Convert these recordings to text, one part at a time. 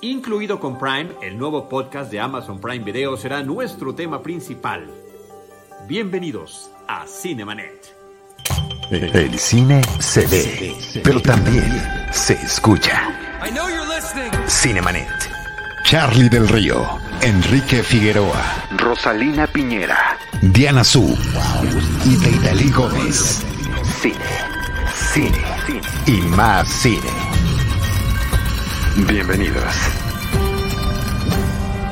Incluido con Prime, el nuevo podcast de Amazon Prime Video será nuestro tema principal. Bienvenidos a Cinemanet. El cine se ve, pero también se escucha. Cinemanet. Charlie del Río, Enrique Figueroa, Rosalina Piñera, Diana Su y Deidali Gómez. Cine, cine, cine y más cine. Bienvenidos.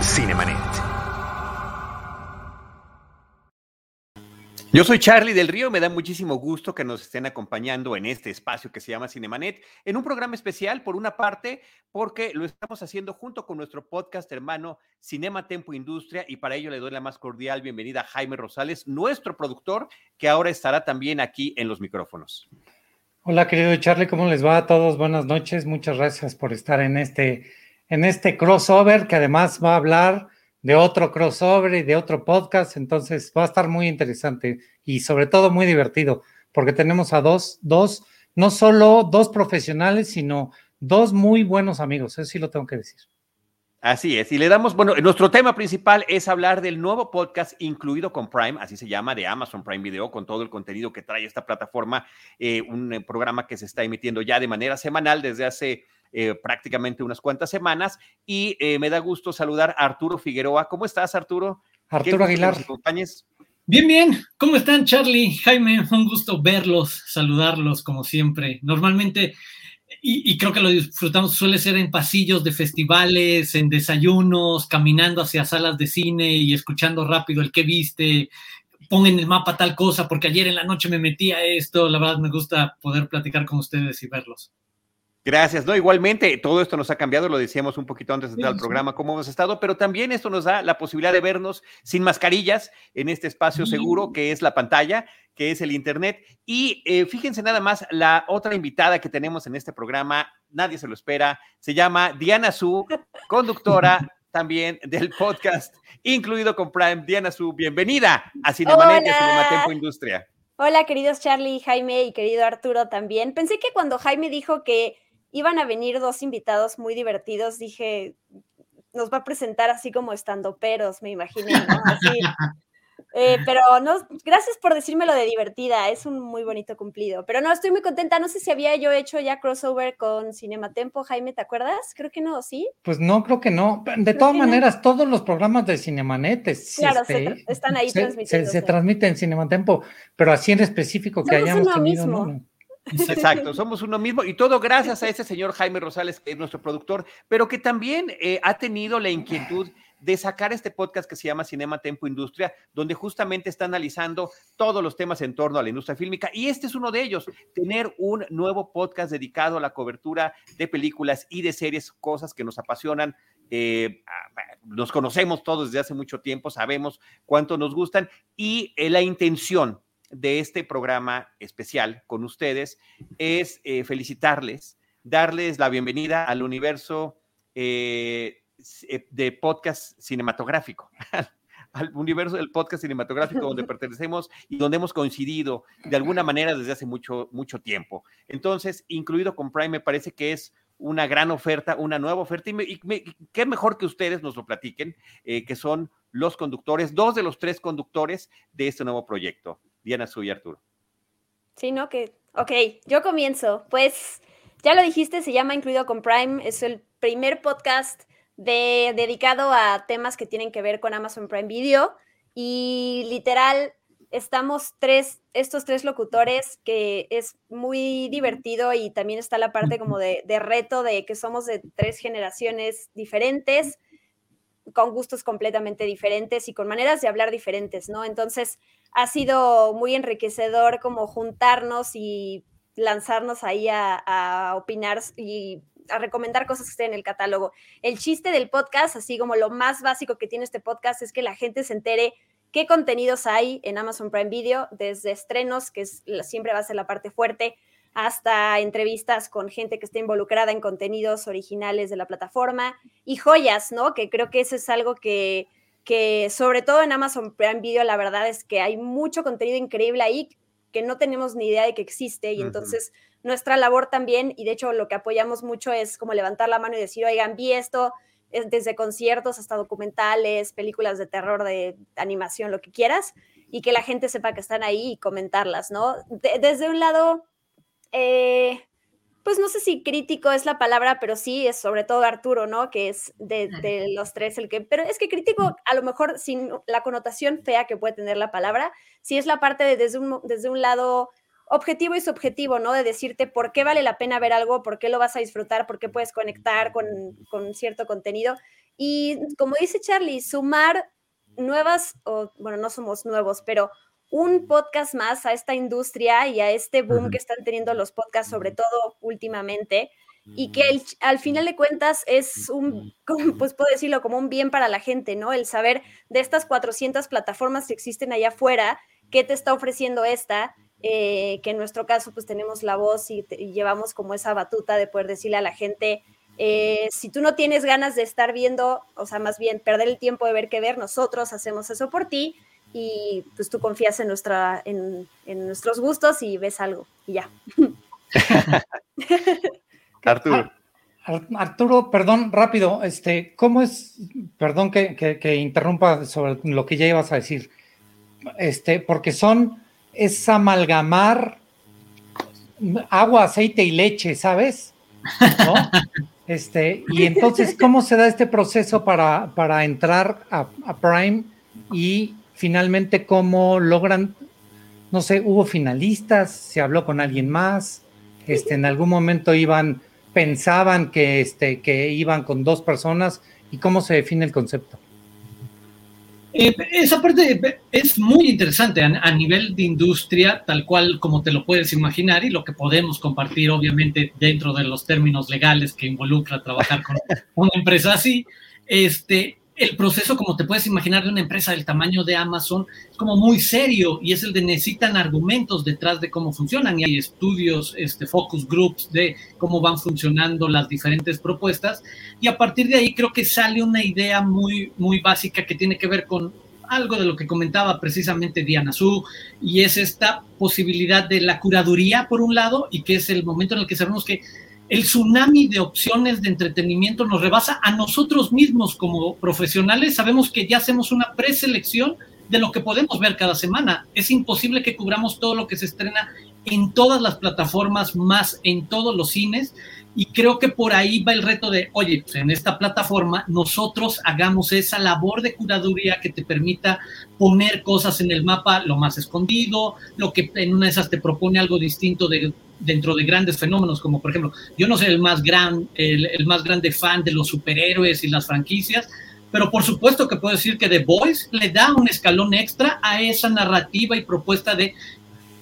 Cinemanet. Yo soy Charlie del Río, me da muchísimo gusto que nos estén acompañando en este espacio que se llama Cinemanet, en un programa especial, por una parte, porque lo estamos haciendo junto con nuestro podcast hermano Cinema Tempo Industria, y para ello le doy la más cordial bienvenida a Jaime Rosales, nuestro productor, que ahora estará también aquí en los micrófonos. Hola, querido Charlie, ¿cómo les va a todos? Buenas noches, muchas gracias por estar en este, en este crossover que además va a hablar de otro crossover y de otro podcast, entonces va a estar muy interesante y sobre todo muy divertido, porque tenemos a dos, dos, no solo dos profesionales, sino dos muy buenos amigos, eso sí lo tengo que decir. Así es, y le damos, bueno, nuestro tema principal es hablar del nuevo podcast incluido con Prime, así se llama, de Amazon Prime Video, con todo el contenido que trae esta plataforma, eh, un eh, programa que se está emitiendo ya de manera semanal desde hace eh, prácticamente unas cuantas semanas, y me da gusto saludar a Arturo Figueroa. ¿Cómo estás, Arturo? Arturo Aguilar. Bien, bien. ¿Cómo están, Charlie? Jaime, un gusto verlos, saludarlos como siempre. Normalmente y, creo que lo disfrutamos, suele ser en pasillos de festivales, en desayunos, caminando hacia salas de cine y escuchando rápido el que viste, pon en el mapa tal cosa, porque ayer en la noche me metí a esto, la verdad me gusta poder platicar con ustedes y verlos. Gracias, no, igualmente todo esto nos ha cambiado, lo decíamos un poquito antes de entrar al programa, cómo hemos estado, pero también esto nos da la posibilidad de vernos sin mascarillas en este espacio seguro que es la pantalla, que es el Internet. Y eh, fíjense nada más, la otra invitada que tenemos en este programa, nadie se lo espera, se llama Diana Su, conductora también del podcast, incluido con Prime. Diana Su, bienvenida a Cinemanet Cinematempo Industria. Hola, queridos Charlie, Jaime y querido Arturo también. Pensé que cuando Jaime dijo que iban a venir dos invitados muy divertidos, dije, nos va a presentar así como estando peros, me imaginé, ¿no? Así. Eh, pero no, gracias por decirme lo de divertida, es un muy bonito cumplido. Pero no, estoy muy contenta. No sé si había yo hecho ya crossover con Cinematempo, Jaime, ¿te acuerdas? Creo que no, ¿sí? Pues no, creo que no. De todas maneras, todos los programas de Cinemanet claro, este, están ahí se, transmitidos. Se, transmiten en Cinematempo, pero así en específico que hayamos tenido. ¿no? Exacto, somos uno mismo y todo gracias a ese señor Jaime Rosales, que es nuestro productor, pero que también eh, ha tenido la inquietud de sacar este podcast que se llama Cinema Tempo Industria, donde justamente está analizando todos los temas en torno a la industria fílmica. Y este es uno de ellos, tener un nuevo podcast dedicado a la cobertura de películas y de series, cosas que nos apasionan. Eh, nos conocemos todos desde hace mucho tiempo, sabemos cuánto nos gustan y eh, la intención de este programa especial con ustedes es eh, felicitarles, darles la bienvenida al universo eh, eh, de podcast cinematográfico, al universo del podcast cinematográfico donde pertenecemos y donde hemos coincidido de alguna manera desde hace mucho, mucho tiempo. Entonces, incluido con Prime, me parece que es una gran oferta, una nueva oferta, y, qué mejor que ustedes nos lo platiquen, que son los conductores, dos de los tres conductores de este nuevo proyecto. Diana Su y Arturo. Sí, ¿no? Que, ok, yo comienzo. Pues ya lo dijiste, se llama Incluido con Prime, es el primer podcast de, dedicado a temas que tienen que ver con Amazon Prime Video y literal estamos tres, estos tres locutores que es muy divertido y también está la parte como de, de reto de que somos de tres generaciones diferentes con gustos completamente diferentes y con maneras de hablar diferentes, ¿no? Entonces, ha sido muy enriquecedor como juntarnos y lanzarnos ahí a, opinar y a recomendar cosas que estén en el catálogo. El chiste del podcast, así como lo más básico que tiene este podcast, es que la gente se entere qué contenidos hay en Amazon Prime Video, desde estrenos, que siempre va a ser la parte fuerte, hasta entrevistas con gente que está involucrada en contenidos originales de la plataforma y joyas, ¿no? Que creo que eso es algo que, que sobre todo en Amazon Prime Video, la verdad es que hay mucho contenido increíble ahí que no tenemos ni idea de que existe y entonces nuestra labor también, y de hecho lo que apoyamos mucho es como levantar la mano y decir, oigan, vi esto, desde conciertos hasta documentales, películas de terror, de animación, lo que quieras, y que la gente sepa que están ahí y comentarlas, ¿no? desde un lado, eh, pues no sé si crítico es la palabra, pero sí es sobre todo Arturo, ¿no? Que es de, los tres el que, pero es que crítico a lo mejor sin la connotación fea que puede tener la palabra, sí es la parte de desde un, desde un lado objetivo y subjetivo, ¿no? De decirte por qué vale la pena ver algo, por qué lo vas a disfrutar, por qué puedes conectar con, con cierto contenido. Y como dice Charlie, sumar nuevas, o bueno, no somos nuevos, pero un podcast más a esta industria y a este boom que están teniendo los podcasts, sobre todo últimamente, y que al final de cuentas es un, pues puedo decirlo, como un bien para la gente, ¿no? El saber de estas 400 plataformas que existen allá afuera, qué te está ofreciendo esta, eh, que en nuestro caso pues tenemos la voz y, llevamos como esa batuta de poder decirle a la gente, eh, si tú no tienes ganas de estar viendo, o sea, más bien perder el tiempo de ver qué ver, nosotros hacemos eso por ti y pues tú confías en, nuestra, en, nuestros gustos y ves algo y ya. Arturo. Arturo, perdón, rápido, este, ¿cómo es, perdón que, que, interrumpa sobre lo que ya ibas a decir, este, porque son es amalgamar agua, aceite y leche, ¿sabes? Este, y entonces, ¿cómo se da este proceso para, para entrar a, Prime y finalmente cómo logran, no sé, hubo finalistas, se habló con alguien más, este, en algún momento iban, pensaban que, este, que iban con dos personas y cómo se define el concepto? Eh, esa parte es muy interesante a, nivel de industria, tal cual como te lo puedes imaginar y lo que podemos compartir, obviamente, dentro de los términos legales que involucra trabajar con una empresa así. Este, el proceso, como te puedes imaginar, de una empresa del tamaño de Amazon es como muy serio y es el de necesitan argumentos detrás de cómo funcionan. Y hay estudios, este, focus groups de cómo van funcionando las diferentes propuestas. Y a partir de ahí creo que sale una idea muy, muy básica que tiene que ver con algo de lo que comentaba precisamente Diana Su y es esta posibilidad de la curaduría por un lado y que es el momento en el que sabemos que el tsunami de opciones de entretenimiento nos rebasa a nosotros mismos como profesionales. Sabemos que ya hacemos una preselección de lo que podemos ver cada semana. Es imposible que cubramos todo lo que se estrena en todas las plataformas, más en todos los cines. Y creo que por ahí va el reto de, oye, pues en esta plataforma nosotros hagamos esa labor de curaduría que te permita poner cosas en el mapa lo más escondido, lo que en una de esas te propone algo distinto de dentro de grandes fenómenos, como por ejemplo, yo no soy el más, gran, el, más grande fan de los superhéroes y las franquicias, pero por supuesto que puedo decir que The Voice le da un escalón extra a esa narrativa y propuesta de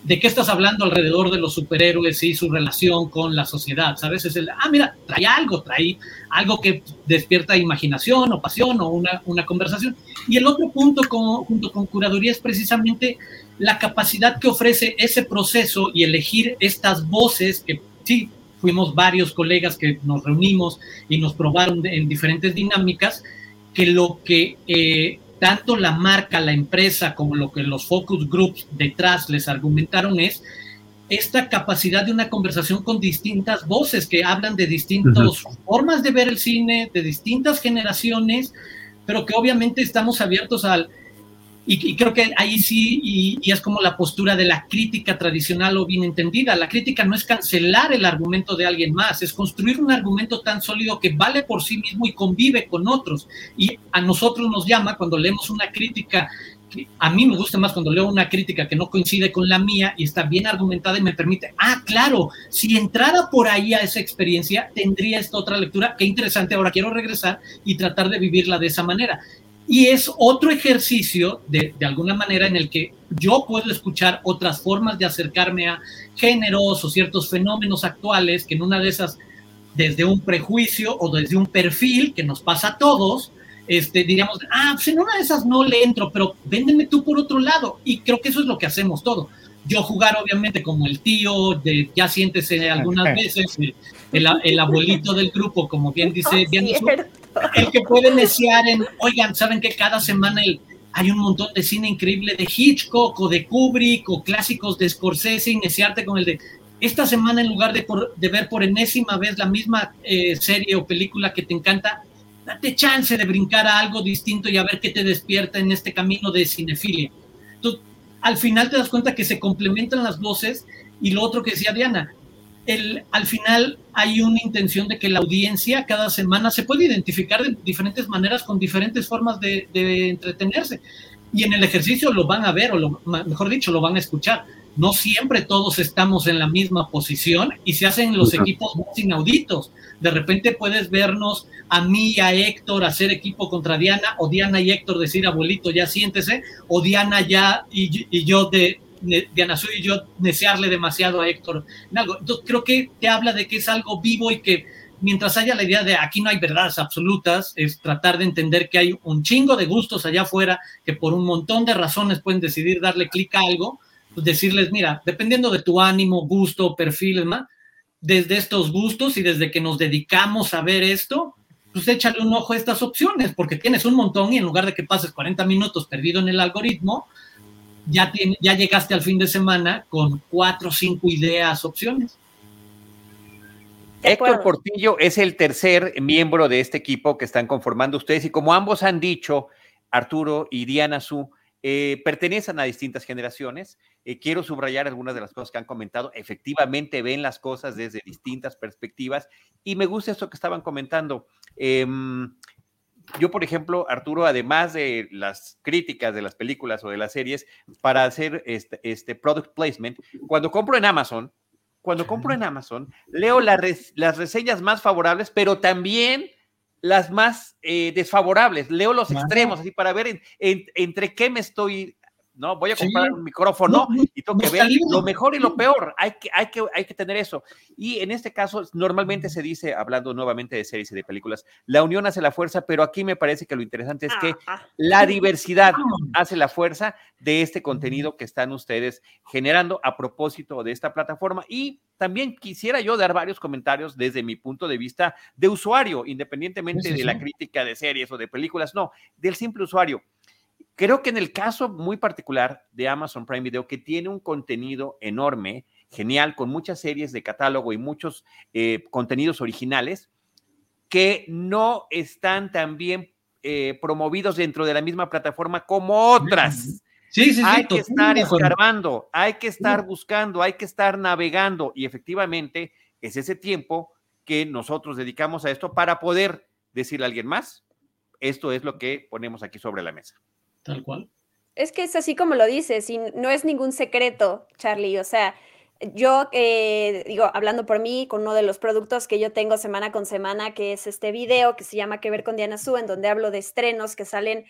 de qué estás hablando alrededor de los superhéroes y su relación con la sociedad, ¿sabes? Es el, ah, mira, trae algo, trae algo que despierta imaginación o pasión o una, una conversación. Y el otro punto junto con curaduría es precisamente la capacidad que ofrece ese proceso y elegir estas voces que sí, fuimos varios colegas que nos reunimos y nos probaron en diferentes dinámicas, que lo que eh, tanto la marca, la empresa, como lo que los focus groups detrás les argumentaron es esta capacidad de una conversación con distintas voces que hablan de distintas formas de ver el cine, de distintas generaciones, pero que obviamente estamos abiertos al y, creo que ahí sí, y, es como la postura de la crítica tradicional o bien entendida. La crítica no es cancelar el argumento de alguien más, es construir un argumento tan sólido que vale por sí mismo y convive con otros. Y a nosotros nos llama cuando leemos una crítica a mí me gusta más cuando leo una crítica que no coincide con la mía y está bien argumentada y me permite, ah, claro, si entrara por ahí a esa experiencia, tendría esta otra lectura, qué interesante, ahora quiero regresar y tratar de vivirla de esa manera. Y es otro ejercicio, de, de, alguna manera, en el que yo puedo escuchar otras formas de acercarme a géneros o ciertos fenómenos actuales, que en una de esas, desde un prejuicio o desde un perfil que nos pasa a todos, este, diríamos, ah, pues en una de esas no le entro, pero véndeme tú por otro lado. Y creo que eso es lo que hacemos todo. Yo jugar, obviamente, como el tío, de, ya siéntese algunas veces, el, el, abuelito del grupo, como bien dice, bien, el que puede desear en, oigan, ¿saben que cada semana el, hay un montón de cine increíble de Hitchcock o de Kubrick o clásicos de Scorsese, iniciarte con el de esta semana en lugar de, de ver por enésima vez la misma eh, serie o película que te encanta, date chance de brincar a algo distinto y a ver qué te despierta en este camino de cinefilia. Entonces, al final te das cuenta que se complementan las voces y lo otro que decía Diana, el, al final hay una intención de que la audiencia cada semana se puede identificar de diferentes maneras con diferentes formas de, de entretenerse. Y en el ejercicio lo van a ver, o lo, mejor dicho, lo van a escuchar no siempre todos estamos en la misma posición y se hacen los equipos más inauditos. De repente puedes vernos a mí y a Héctor hacer equipo contra Diana, o Diana y Héctor decir, abuelito, ya siéntese, o Diana ya y, yo de, Diana Sui y yo desearle demasiado a Héctor en algo. Entonces creo que te habla de que es algo vivo y que mientras haya la idea de aquí no hay verdades absolutas, es tratar de entender que hay un chingo de gustos allá afuera que por un montón de razones pueden decidir darle clic a algo pues, decirles, mira, dependiendo de tu ánimo, gusto, perfil, más, desde estos gustos y desde que nos dedicamos a ver esto, pues échale un ojo a estas opciones, porque tienes un montón y en lugar de que pases 40 minutos perdido en el algoritmo, ya, ya llegaste al fin de semana con cuatro o cinco ideas, opciones. Héctor Portillo es el tercer miembro de este equipo que están conformando ustedes y como ambos han dicho, Arturo y Diana Su, eh, pertenecen a distintas generaciones. Eh, quiero subrayar algunas de las cosas que han comentado. Efectivamente ven las cosas desde distintas perspectivas y me gusta esto que estaban comentando. Em, yo, por ejemplo, Arturo, además de las críticas de las películas o de las series, para hacer este, este product placement, cuando compro en Amazon, cuando compro en Amazon, leo las reseñas más favorables, pero también las más eh, desfavorables, leo los extremos, así para ver entre qué me estoy ¿no? Voy a comprar un micrófono y tengo que ver lo mejor y lo peor. Hay que, hay, que, hay que tener eso. Y en este caso, normalmente se dice, hablando nuevamente de series y de películas, la unión hace la fuerza, pero aquí me parece que lo interesante es que ah, ah. la diversidad hace la fuerza de este contenido que están ustedes generando a propósito de esta plataforma. Y también quisiera yo dar varios comentarios desde mi punto de vista de usuario, independientemente de la crítica de series o de películas, no, del simple usuario. Creo que en el caso muy particular de Amazon Prime Video, que tiene un contenido enorme, genial, con muchas series de catálogo y muchos eh, contenidos originales, que no están tan bien eh, promovidos dentro de la misma plataforma como otras. Sí, sí, hay que estar escarbando, hay que estar buscando, hay que estar navegando y efectivamente es ese tiempo que nosotros dedicamos a esto para poder decirle a alguien más, esto es lo que ponemos aquí sobre la mesa. Tal cual. Es que es así como lo dices, y no es ningún secreto, Charlie. O sea, yo eh, digo, hablando por mí, con uno de los productos que yo tengo semana con semana, que es este video que se llama Que ver con Diana Su, en donde hablo de estrenos que salen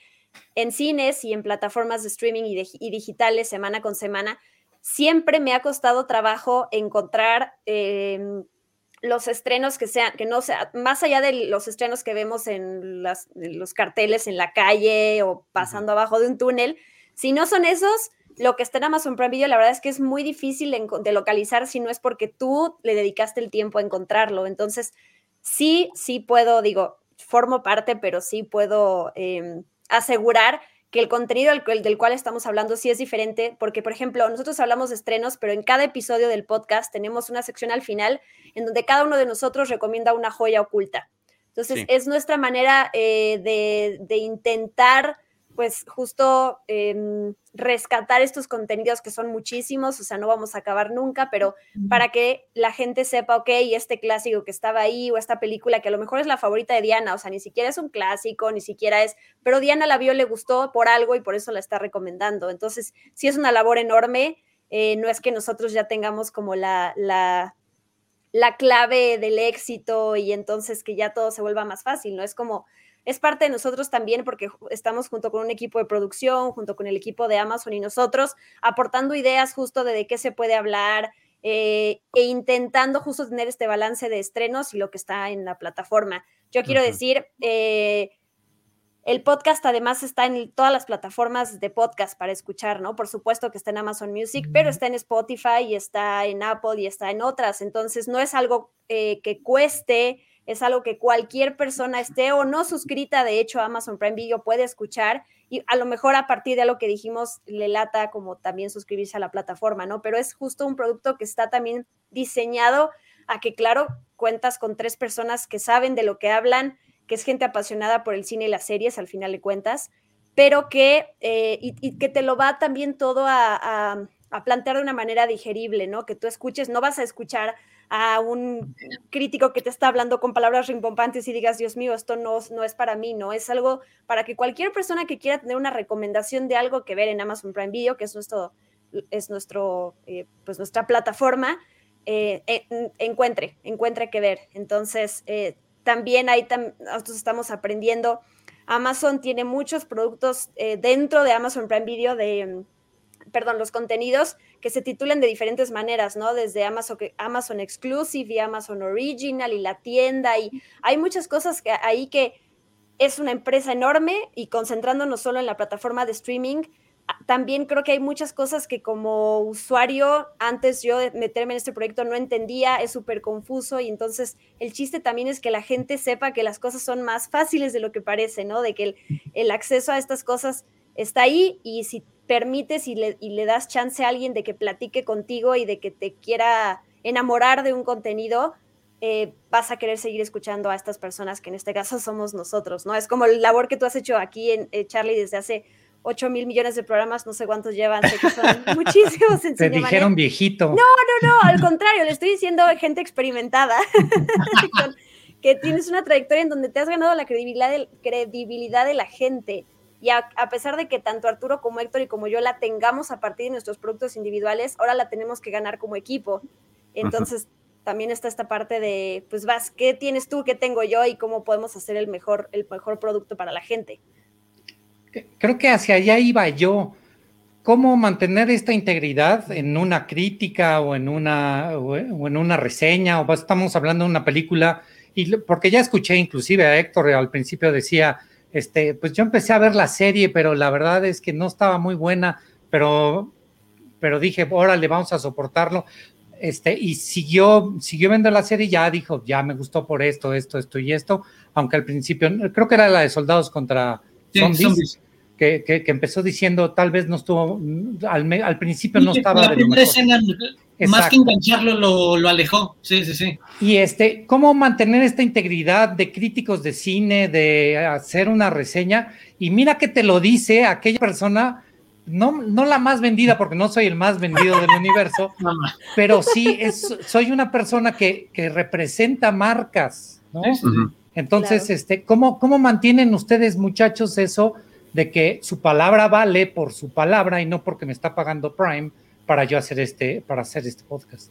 en cines y en plataformas de streaming y, digitales semana con semana, siempre me ha costado trabajo encontrar em, los estrenos que sean, que no sea, más allá de los estrenos que vemos en, los carteles en la calle o pasando abajo de un túnel, si no son esos, lo que está en Amazon Prime Video, la verdad es que es muy difícil de, localizar si no es porque tú le dedicaste el tiempo a encontrarlo. Entonces, sí, sí puedo, digo, formo parte, pero sí puedo em, asegurar que el contenido del, cual estamos hablando sí es diferente, porque, por ejemplo, nosotros hablamos de estrenos, pero en cada episodio del podcast tenemos una sección al final en donde cada uno de nosotros recomienda una joya oculta. Entonces, es nuestra manera eh, de, de intentar pues justo rescatar estos contenidos que son muchísimos, o sea, no vamos a acabar nunca, pero para que la gente sepa, ok, este clásico que estaba ahí o esta película que a lo mejor es la favorita de Diana, o sea, ni siquiera es un clásico, ni siquiera es, pero Diana la vio, le gustó por algo y por eso la está recomendando. Entonces, sí es una labor enorme, eh, no es que nosotros ya tengamos como la, la, la clave del éxito y entonces que ya todo se vuelva más fácil, ¿no? Es como es parte de nosotros también porque estamos junto con un equipo de producción, junto con el equipo de Amazon y nosotros, aportando ideas justo de, de qué se puede hablar eh, e intentando justo tener este balance de estrenos y lo que está en la plataforma. Yo quiero decir, eh, el podcast además está en todas las plataformas de podcast para escuchar, ¿no? Por supuesto que está en Amazon Music, pero está en Spotify y está en Apple y está en otras. Entonces, no es algo eh, que cueste es algo que cualquier persona esté o no suscrita, de hecho, a Amazon Prime Video puede escuchar y a lo mejor a partir de lo que dijimos le lata como también suscribirse a la plataforma, ¿no? Pero es justo un producto que está también diseñado a que, claro, cuentas con tres personas que saben de lo que hablan, que es gente apasionada por el cine y las series, al final de cuentas, pero que, eh, y, que te lo va también todo a, a, plantear de una manera digerible, ¿no? Que tú escuches, no vas a escuchar a un crítico que te está hablando con palabras rimbombantes y digas, Dios mío, esto no, no es para mí, ¿no? Es algo para que cualquier persona que quiera tener una recomendación de algo que ver en Amazon Prime Video, que es nuestro, es nuestro, eh, pues nuestra plataforma, eh, encuentre, encuentre que ver. Entonces, eh, también ahí nosotros estamos aprendiendo. Amazon tiene muchos productos dentro de Amazon Prime Video de perdón, los contenidos que se titulan de diferentes maneras, ¿no? Desde Amazon, Amazon Exclusive y Amazon Original y la tienda y hay muchas cosas que, ahí que es una empresa enorme y concentrándonos solo en la plataforma de streaming, también creo que hay muchas cosas que como usuario, antes yo de meterme en este proyecto no entendía, es súper confuso y entonces el chiste también es que la gente sepa que las cosas son más fáciles de lo que parece, ¿no? De que el, el acceso a estas cosas está ahí y si permites y le, y le das chance a alguien de que platique contigo y de que te quiera enamorar de un contenido, eh, vas a querer seguir escuchando a estas personas que en este caso somos nosotros, ¿no? Es como el labor que tú has hecho aquí en eh, Charlie desde hace 8 mil millones de programas, no sé cuántos llevan, sé que son muchísimos. En Te dijeron viejito. No, no, no, al contrario, le estoy diciendo gente experimentada, que tienes una trayectoria en donde te has ganado la credibilidad credibilidad de la gente y a, pesar de que tanto Arturo como Héctor y como yo la tengamos a partir de nuestros productos individuales, ahora la tenemos que ganar como equipo. Entonces, también está esta parte de, pues vas, ¿qué tienes tú, qué tengo yo y cómo podemos hacer el mejor, el mejor producto para la gente? Creo que hacia allá iba yo. ¿Cómo mantener esta integridad en una crítica o en una, o en una reseña? O estamos hablando de una película, y porque ya escuché inclusive a Héctor al principio decía, este, pues yo empecé a ver la serie, pero la verdad es que no estaba muy buena, pero, pero dije, órale, vamos a soportarlo. Este, y siguió, siguió viendo la serie y ya dijo, ya me gustó por esto, esto, esto y esto, aunque al principio, creo que era la de soldados contra zombies, Que, que, empezó diciendo, tal vez no estuvo, al, al principio no estaba... La primera escena más que engancharlo, lo, lo, alejó. Sí, sí, sí. Y este, ¿cómo mantener esta integridad de críticos de cine, de hacer una reseña? Y mira que te lo dice aquella persona, no, no la más vendida, porque no soy el más vendido del universo, pero sí es, soy una persona que, que representa marcas, ¿no? Entonces, este, ¿cómo, ¿cómo mantienen ustedes, muchachos, eso de que su palabra vale por su palabra y no porque me está pagando Prime? Para yo hacer este, para hacer este podcast.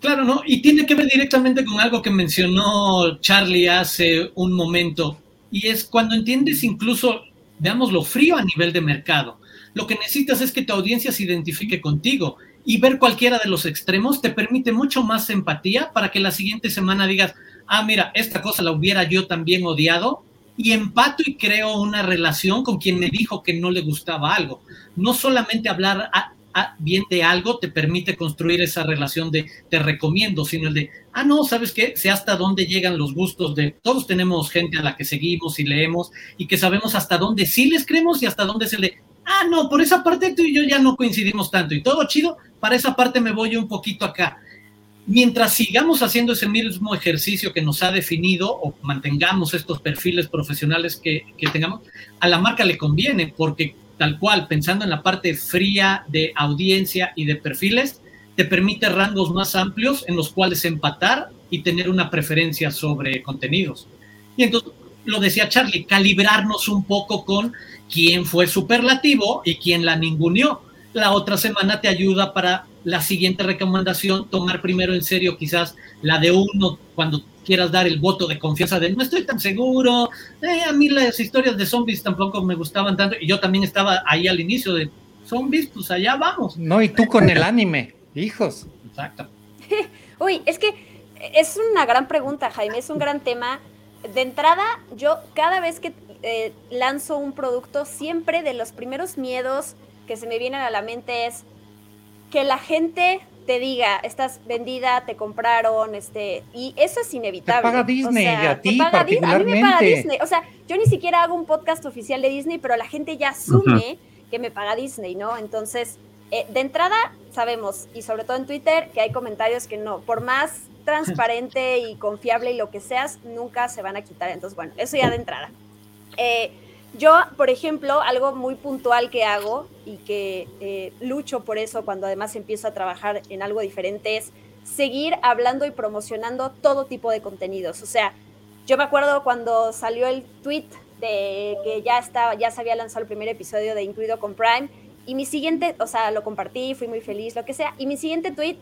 Claro, ¿no? Y tiene que ver directamente con algo que mencionó Charlie hace un momento, y es cuando entiendes incluso, veamos, lo frío a nivel de mercado. Lo que necesitas es que tu audiencia se identifique contigo y ver cualquiera de los extremos te permite mucho más empatía para que la siguiente semana digas, ah, mira, esta cosa la hubiera yo también odiado y empato y creo una relación con quien me dijo que no le gustaba algo. No solamente hablar bien de algo te permite construir esa relación de te recomiendo, sino el de, ah, no, ¿sabes qué? Sé hasta dónde llegan los gustos de, todos tenemos gente a la que seguimos y leemos y que sabemos hasta dónde sí les creemos y hasta dónde se le, ah, no, por esa parte tú y yo ya no coincidimos tanto y todo chido, para esa parte me voy un poquito acá. Mientras sigamos haciendo ese mismo ejercicio que nos ha definido o mantengamos estos perfiles profesionales que, que tengamos, a la marca le conviene porque tal cual, pensando en la parte fría de audiencia y de perfiles, te permite rangos más amplios en los cuales empatar y tener una preferencia sobre contenidos. Y entonces, lo decía Charlie, calibrarnos un poco con quién fue superlativo y quién la ninguneó. La otra semana te ayuda para la siguiente recomendación, tomar primero en serio quizás la de uno cuando quieras dar el voto de confianza de no estoy tan seguro, eh, a mí las historias de zombies tampoco me gustaban tanto y yo también estaba ahí al inicio de zombies, pues allá vamos. No, y tú con el anime, hijos. Exacto. Uy, es que es una gran pregunta, Jaime, es un gran tema. De entrada, yo cada vez que eh, lanzo un producto, siempre de los primeros miedos que se me vienen a la mente es que la gente te diga, estás vendida, te compraron, este, y eso es inevitable. Te paga Disney y a ti paga particularmente. A mí me paga Disney. O sea, yo ni siquiera hago un podcast oficial de Disney, pero la gente ya asume que me paga Disney, ¿no? Entonces, eh, de entrada, sabemos, y sobre todo en Twitter, que hay comentarios que no, por más transparente y confiable y lo que seas, nunca se van a quitar. Entonces, bueno, eso ya de entrada. Eh, yo, por ejemplo, algo muy puntual que hago y que eh, lucho por eso cuando además empiezo a trabajar en algo diferente es seguir hablando y promocionando todo tipo de contenidos. O sea, yo me acuerdo cuando salió el tweet de que ya estaba, ya se había lanzado el primer episodio de Incluido con Prime y mi siguiente, o sea, lo compartí, fui muy feliz, lo que sea, y mi siguiente tweet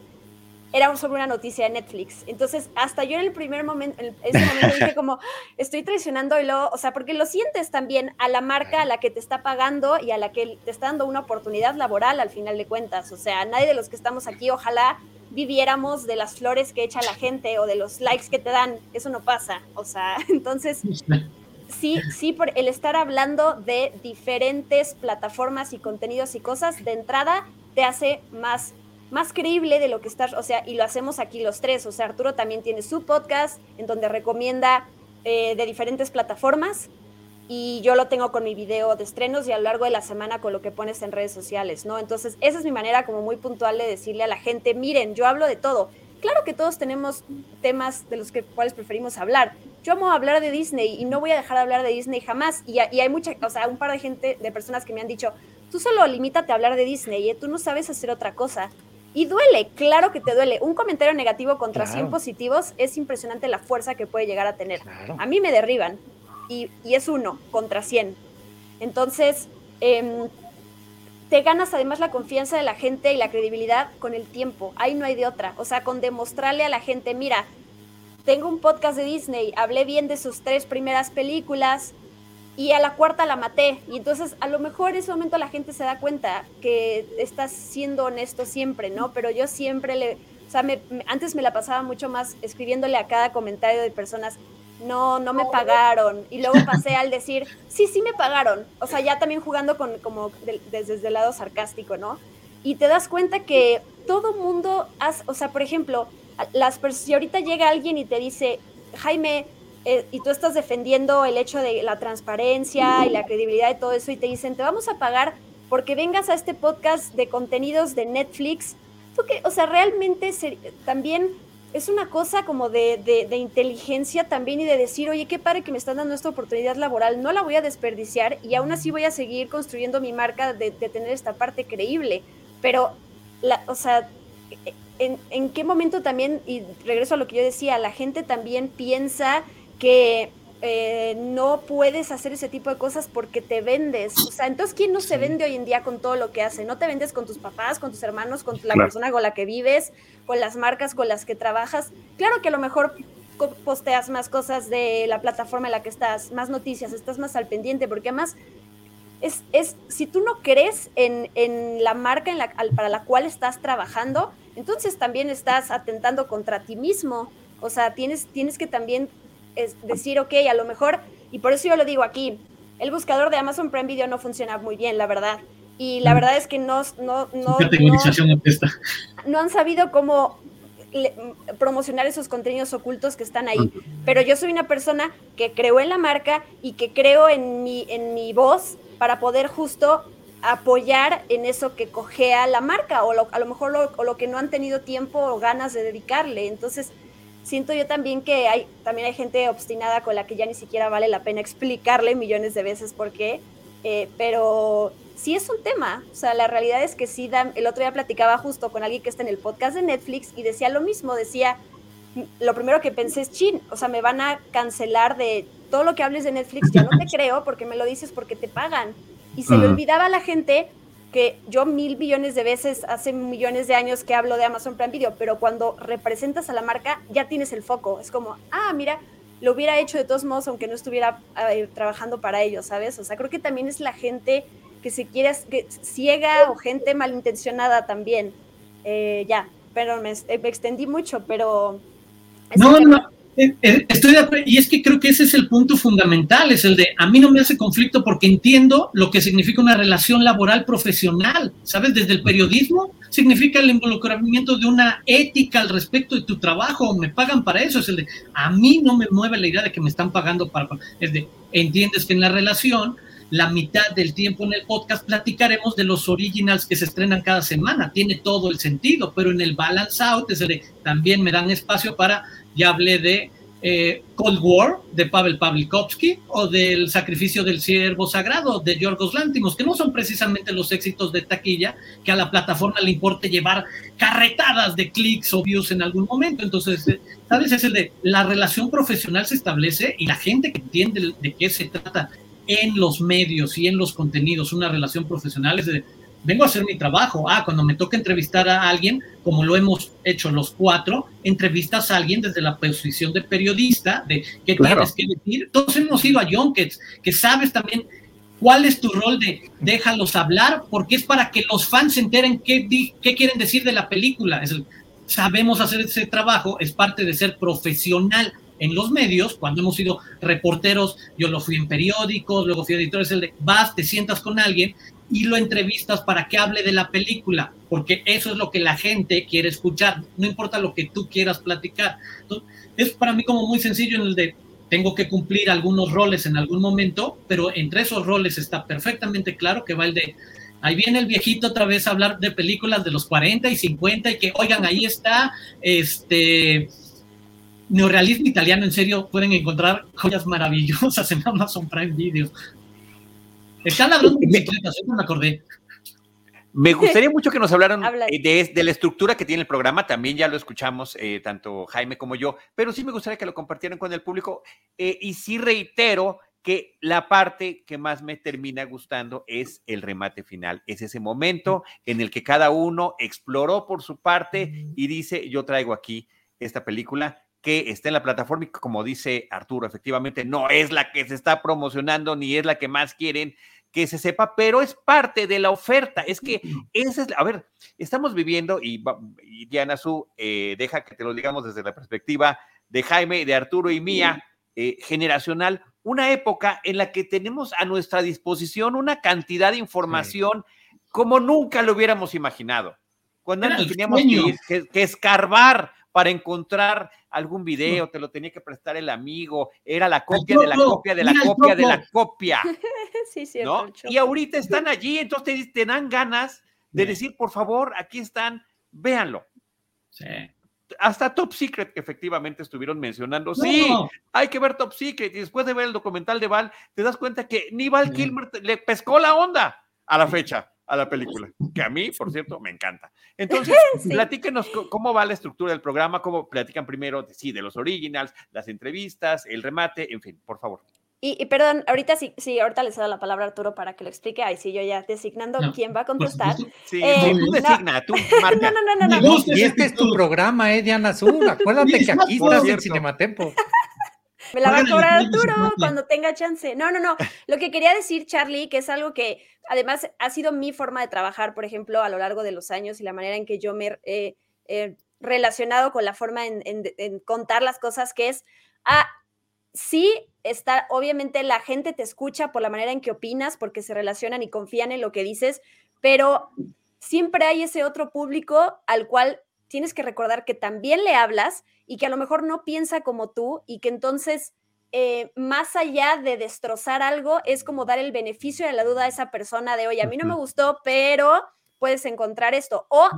era sobre una noticia de Netflix. Entonces, hasta yo en el primer momento, en ese momento dije como, estoy traicionando y lo, o sea, porque lo sientes también a la marca a la que te está pagando y a la que te está dando una oportunidad laboral al final de cuentas. O sea, nadie de los que estamos aquí, ojalá viviéramos de las flores que echa la gente o de los likes que te dan. Eso no pasa. O sea, entonces, sí, sí, por el estar hablando de diferentes plataformas y contenidos y cosas, de entrada te hace más más creíble de lo que estás, o sea, y lo hacemos aquí los tres, o sea, Arturo también tiene su podcast en donde recomienda eh, de diferentes plataformas y yo lo tengo con mi video de estrenos y a lo largo de la semana con lo que pones en redes sociales, ¿no? Entonces, esa es mi manera como muy puntual de decirle a la gente, miren, yo hablo de todo. Claro que todos tenemos temas de los que, cuales preferimos hablar. Yo amo hablar de Disney y no voy a dejar de hablar de Disney jamás. Y, y hay mucha, o sea, un par de gente, de personas que me han dicho, tú solo limítate a hablar de Disney, ¿eh? tú no sabes hacer otra cosa. Y duele, claro que te duele. Un comentario negativo contra 100 positivos es impresionante la fuerza que puede llegar a tener. A mí me derriban y, es uno contra 100. Entonces, em, te ganas además la confianza de la gente y la credibilidad con el tiempo. Ahí no hay de otra. O sea, con demostrarle a la gente, mira, tengo un podcast de Disney, hablé bien de sus tres primeras películas, y a la cuarta la maté. Y entonces a lo mejor en ese momento la gente se da cuenta que estás siendo honesto siempre, ¿no? Pero yo siempre le, o sea, antes me la pasaba mucho más escribiéndole a cada comentario de personas, no, no me pagaron. Y luego pasé al decir, sí, sí me pagaron. O sea, ya también jugando con, como desde, el lado sarcástico, ¿no? Y te das cuenta que todo mundo, o sea, por ejemplo, las si ahorita llega alguien y te dice, Jaime, eh, y tú estás defendiendo el hecho de la transparencia y la credibilidad de todo eso y te dicen, te vamos a pagar porque vengas a este podcast de contenidos de Netflix, ¿tú qué? O sea, realmente también es una cosa como de, inteligencia también y de decir, oye, qué padre que me están dando esta oportunidad laboral, no la voy a desperdiciar y aún así voy a seguir construyendo mi marca de, tener esta parte creíble. Pero, la, o sea, en, en, qué momento también, y regreso a lo que yo decía, la gente también piensa que eh, no puedes hacer ese tipo de cosas porque te vendes. O sea, entonces, ¿quién no se vende hoy en día con todo lo que hace? No te vendes con tus papás, con tus hermanos, con la persona con la que vives, con las marcas con las que trabajas. Claro que a lo mejor posteas más cosas de la plataforma en la que estás, más noticias, estás más al pendiente, porque además es, es si tú no crees en, en la marca en la, para la cual estás trabajando, entonces también estás atentando contra ti mismo. O sea, tienes, tienes que también es decir, ok, a lo mejor, y por eso yo lo digo aquí, el buscador de Amazon Prime Video no funciona muy bien, la verdad. Y la mm. verdad es que no, no, no, no, han sabido cómo promocionar esos contenidos ocultos que están ahí. Pero yo soy una persona que creo en la marca y que creo en mi, en mi voz para poder justo apoyar en eso que cojea la marca o a lo mejor lo, o lo que no han tenido tiempo o ganas de dedicarle. Entonces, siento yo también que hay, también hay gente obstinada con la que ya ni siquiera vale la pena explicarle millones de veces por qué, eh, pero sí es un tema, o sea, la realidad es que sí, dan, el otro día platicaba justo con alguien que está en el podcast de Netflix y decía lo mismo, decía, lo primero que pensé es, chin, o sea, me van a cancelar de todo lo que hables de Netflix, ya no te creo porque me lo dices porque te pagan. Y se le olvidaba a la gente que yo mil billones de veces, hace millones de años que hablo de Amazon Prime Video, pero cuando representas a la marca ya tienes el foco. Es como, ah, mira, lo hubiera hecho de todos modos aunque no estuviera eh, trabajando para ellos, ¿sabes? O sea, creo que también es la gente que se quiere, que ciega o gente malintencionada también. Eh, ya, pero me, extendí mucho, pero... No, no, estoy de y es que creo que ese es el punto fundamental, es el de a mí no me hace conflicto porque entiendo lo que significa una relación laboral profesional, ¿sabes? Desde el periodismo significa el involucramiento de una ética al respecto de tu trabajo, me pagan para eso, es el de a mí no me mueve la idea de que me están pagando para, es de entiendes que en la relación la mitad del tiempo en el podcast platicaremos de los originals que se estrenan cada semana. Tiene todo el sentido, pero en el balance out es de, también me dan espacio para ya hablé de eh, Cold War de Pavel Pavlikovsky o del Sacrificio del Siervo Sagrado de Yorgos Lántimos, que no son precisamente los éxitos de taquilla que a la plataforma le importe llevar carretadas de clics o views en algún momento. Entonces, eh, ¿sabes? Es el de la relación profesional se establece y la gente que entiende de qué se trata en los medios y en los contenidos, una relación profesional es de vengo a hacer mi trabajo. Ah, cuando me toca entrevistar a alguien, como lo hemos hecho los cuatro, entrevistas a alguien desde la posición de periodista, de qué tienes que decir. Todos hemos ido a Junkets, que sabes también cuál es tu rol de déjalos hablar, porque es para que los fans se enteren qué, qué quieren decir de la película. sabemos hacer ese trabajo, es parte de ser profesional en los medios, cuando hemos sido reporteros, yo lo fui en periódicos, luego fui editor, es el de vas, te sientas con alguien y lo entrevistas para que hable de la película, porque eso es lo que la gente quiere escuchar, no importa lo que tú quieras platicar. es para mí como muy sencillo en el de tengo que cumplir algunos roles en algún momento, pero entre esos roles está perfectamente claro que va el de Ahí viene el viejito otra vez a hablar de películas de los 40 y 50 y que, oigan, ahí está este neorealismo italiano, en serio, pueden encontrar joyas maravillosas en Amazon Prime Video. Están hablando de bicicletas, eso me acordé. Me gustaría mucho que nos hablaran eh, de, la estructura que tiene el programa, también ya lo escuchamos eh, tanto Jaime como yo, pero sí me gustaría que lo compartieran con el público eh, y sí reitero que la parte que más me termina gustando es el remate final, es ese momento en el que cada uno exploró por su parte y dice, yo traigo aquí esta película que está en la plataforma y como dice Arturo, efectivamente no es la que se está promocionando ni es la que más quieren que se sepa, pero es parte de la oferta. Es que esa es, a ver, estamos viviendo y, Diana Su, eh, deja que te lo digamos desde la perspectiva de Jaime, de Arturo y mía, eh, generacional, una época en la que tenemos a nuestra disposición una cantidad de información como nunca lo hubiéramos imaginado. Cuando antes teníamos que, que escarbar para encontrar algún video, te lo tenía que prestar el amigo, era la copia de la copia de la copia de la copia. Sí, cierto, ¿no? Y ahorita están allí, entonces te, dan ganas de decir, por favor, aquí están, véanlo. Sí. Hasta Top Secret, que efectivamente estuvieron mencionando. Sí, hay que ver Top Secret. Y después de ver el documental de Val, te das cuenta que ni Val Kilmer le pescó la onda a la fecha a la película, que a mí, por cierto, me encanta. Entonces, platíquenos cómo va la estructura del programa, cómo platican primero, sí, de los originals, las entrevistas, el remate, en fin, por favor. Y, perdón, ahorita sí, sí, ahorita les doy la palabra a Arturo para que lo explique. Ahí sí, yo ya designando quién va a contestar. Sí, eh, tú designa, tú marca. No, no, no, no. Y este es tu programa, eh, Diana Azul. Acuérdate que aquí estás en Cinematempo. Me la va a cobrar Arturo cuando tenga chance. No, no, no. Lo que quería decir, Charlie, que es algo que además ha sido mi forma de trabajar, por ejemplo, a lo largo de los años y la manera en que yo me he relacionado con la forma en, contar las cosas, que es, ah, sí, está, obviamente la gente te escucha por la manera en que opinas, porque se relacionan y confían en lo que dices, pero siempre hay ese otro público al cual tienes que recordar que también le hablas y que a lo mejor no piensa como tú y que entonces, eh, más allá de destrozar algo, es como dar el beneficio de la duda a esa persona de, oye, a mí no me gustó, pero puedes encontrar esto. O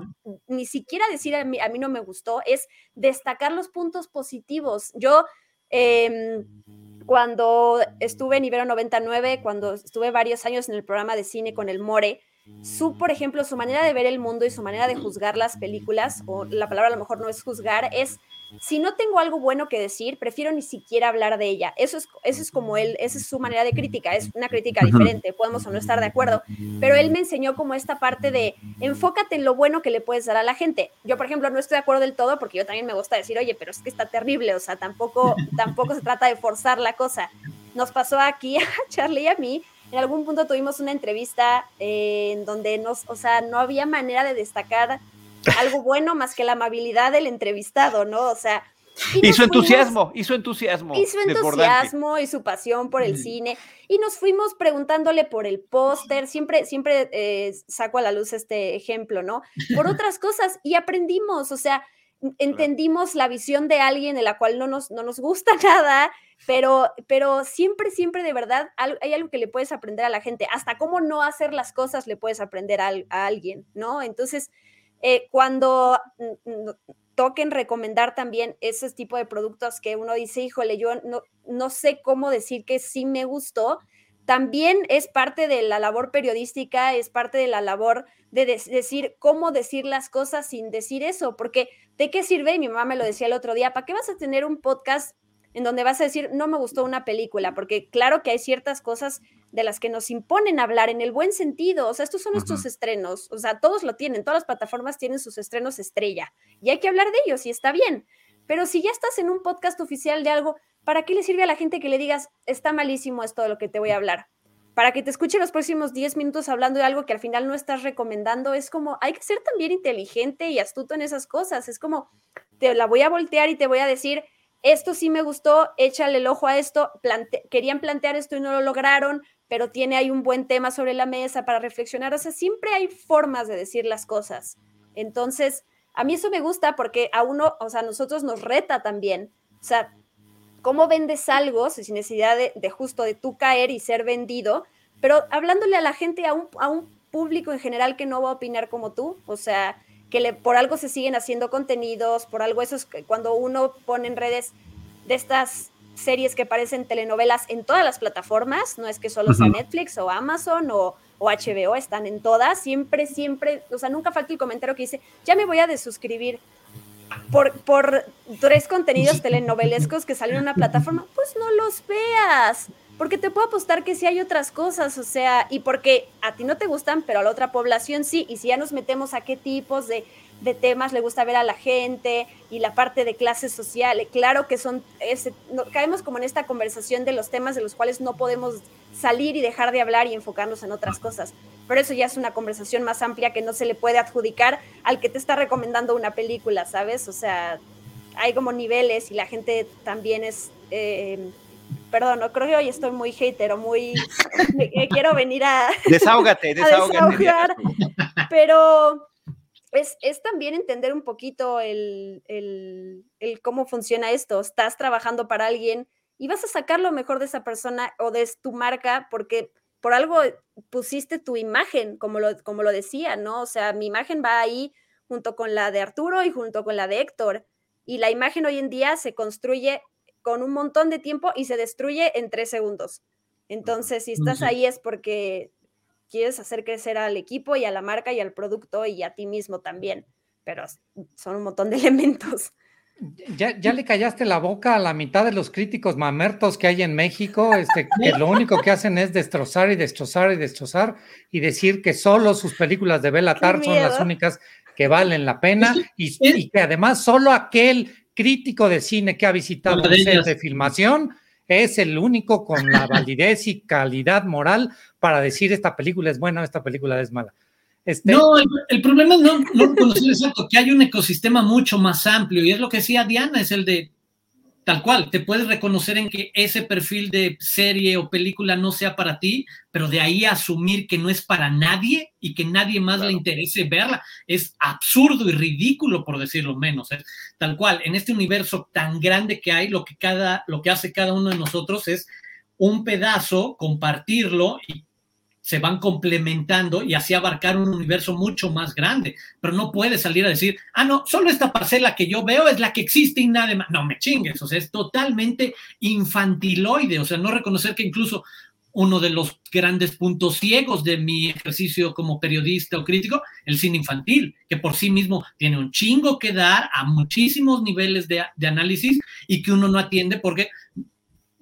ni siquiera decir a mí, a mí no me gustó, es destacar los puntos positivos. Yo, em, cuando estuve en Ibero 99, cuando estuve varios años en el programa de cine con el More, su, por ejemplo, su manera de ver el mundo y su manera de juzgar las películas, o la palabra a lo mejor no es juzgar, es si no tengo algo bueno que decir, prefiero ni siquiera hablar de ella. Eso es, eso es como él, esa es su manera de crítica, es una crítica diferente, podemos o no estar de acuerdo, pero él me enseñó como esta parte de enfócate en lo bueno que le puedes dar a la gente. Yo, por ejemplo, no estoy de acuerdo del todo porque yo también me gusta decir, oye, pero es que está terrible, o sea, tampoco, tampoco se trata de forzar la cosa. Nos pasó aquí a Charlie y a mí en algún punto tuvimos una entrevista eh, en donde nos, o sea, no había manera de destacar algo bueno más que la amabilidad del entrevistado, ¿no? O sea, Y, su entusiasmo, y su entusiasmo. Y su entusiasmo y su pasión por el cine. Y nos fuimos preguntándole por el póster, siempre, siempre eh, saco a la luz este ejemplo, ¿no? Por otras cosas y aprendimos, o sea, entendimos la visión de alguien de la cual no nos, no nos gusta nada, pero, pero siempre, siempre de verdad hay algo que le puedes aprender a la gente, hasta cómo no hacer las cosas le puedes aprender a, alguien, ¿no? Entonces, eh, cuando toquen recomendar también ese tipo de productos que uno dice, híjole, yo no, no sé cómo decir que sí me gustó, también es parte de la labor periodística, es parte de la labor de decir cómo decir las cosas sin decir eso, porque ¿de qué sirve? Y mi mamá me lo decía el otro día, ¿para qué vas a tener un podcast en donde vas a decir, no me gustó una película? Porque claro que hay ciertas cosas de las que nos imponen hablar en el buen sentido, o sea, estos son nuestros estrenos, o sea, todos lo tienen, todas las plataformas tienen sus estrenos estrella y hay que hablar de ellos y está bien. Pero si ya estás en un podcast oficial de algo, ¿para qué le sirve a la gente que le digas, está malísimo esto de lo que te voy a hablar? Para que te escuche los próximos 10 minutos hablando de algo que al final no estás recomendando, es como, hay que ser también inteligente y astuto en esas cosas. Es como, te la voy a voltear y te voy a decir, esto sí me gustó, échale el ojo a esto, querían plantear esto y no lo lograron, pero tiene ahí un buen tema sobre la mesa para reflexionar. O sea, siempre hay formas de decir las cosas. Entonces, a mí eso me gusta porque a uno, o sea, a nosotros nos reta también. O sea, ¿cómo vendes algo sin necesidad de, justo de tú caer y ser vendido? Pero hablándole a la gente, a un, a un público en general que no va a opinar como tú, o sea, que le, por algo se siguen haciendo contenidos, por algo eso es cuando uno pone en redes de estas series que parecen telenovelas en todas las plataformas, no es que solo sea Netflix o Amazon o, o, HBO, están en todas, siempre, siempre, o sea, nunca falta el comentario que dice, ya me voy a desuscribir por, por tres contenidos telenovelescos que salen en una plataforma, pues no los veas, porque te puedo apostar que sí hay otras cosas, o sea, y porque a ti no te gustan, pero a la otra población sí, y si ya nos metemos a qué tipos de de temas le gusta ver a la gente y la parte de clase social. Claro que son, caemos como en esta conversación de los temas de los cuales no podemos salir y dejar de hablar y enfocarnos en otras cosas. Pero eso ya es una conversación más amplia que no se le puede adjudicar al que te está recomendando una película, ¿sabes? O sea, hay como niveles y la gente también es... Eh, perdón, no creo que hoy estoy muy hater o muy... quiero venir a... Desahógate, desahógate. pero es, también entender un poquito el, cómo funciona esto. Estás trabajando para alguien y vas a sacar lo mejor de esa persona o de tu marca porque por algo pusiste tu imagen, como lo, como lo decía, ¿no? O sea, mi imagen va ahí junto con la de Arturo y junto con la de Héctor. Y la imagen hoy en día se construye con un montón de tiempo y se destruye en tres segundos. Entonces, si estás ahí es porque quieres hacer crecer al equipo y a la marca y al producto y a ti mismo también, pero son un montón de elementos. Ya, ya, le callaste la boca a la mitad de los críticos mamertos que hay en México, este, que lo único que hacen es destrozar y destrozar y destrozar y decir que solo sus películas de Bella Tarr son las únicas que valen la pena y, y, que además solo aquel crítico de cine que ha visitado el set de filmación es el único con la validez y calidad moral para decir esta película es buena o esta película es mala. Este... No, el, problema es no, no conocer exacto, que hay un ecosistema mucho más amplio y es lo que decía Diana, es el de tal cual, te puedes reconocer en que ese perfil de serie o película no sea para ti, pero de ahí asumir que no es para nadie y que nadie más le interese verla, es absurdo y ridículo por decirlo menos. ¿eh? Tal cual, en este universo tan grande que hay, lo que, cada, lo que hace cada uno de nosotros es un pedazo, compartirlo y se van complementando y así abarcar un universo mucho más grande. Pero no puedes salir a decir, ah, no, solo esta parcela que yo veo es la que existe y nada más. No me chingues, o sea, es totalmente infantiloide, o sea, no reconocer que incluso uno de los grandes puntos ciegos de mi ejercicio como periodista o crítico, el cine infantil, que por sí mismo tiene un chingo que dar a muchísimos niveles de, de análisis y que uno no atiende porque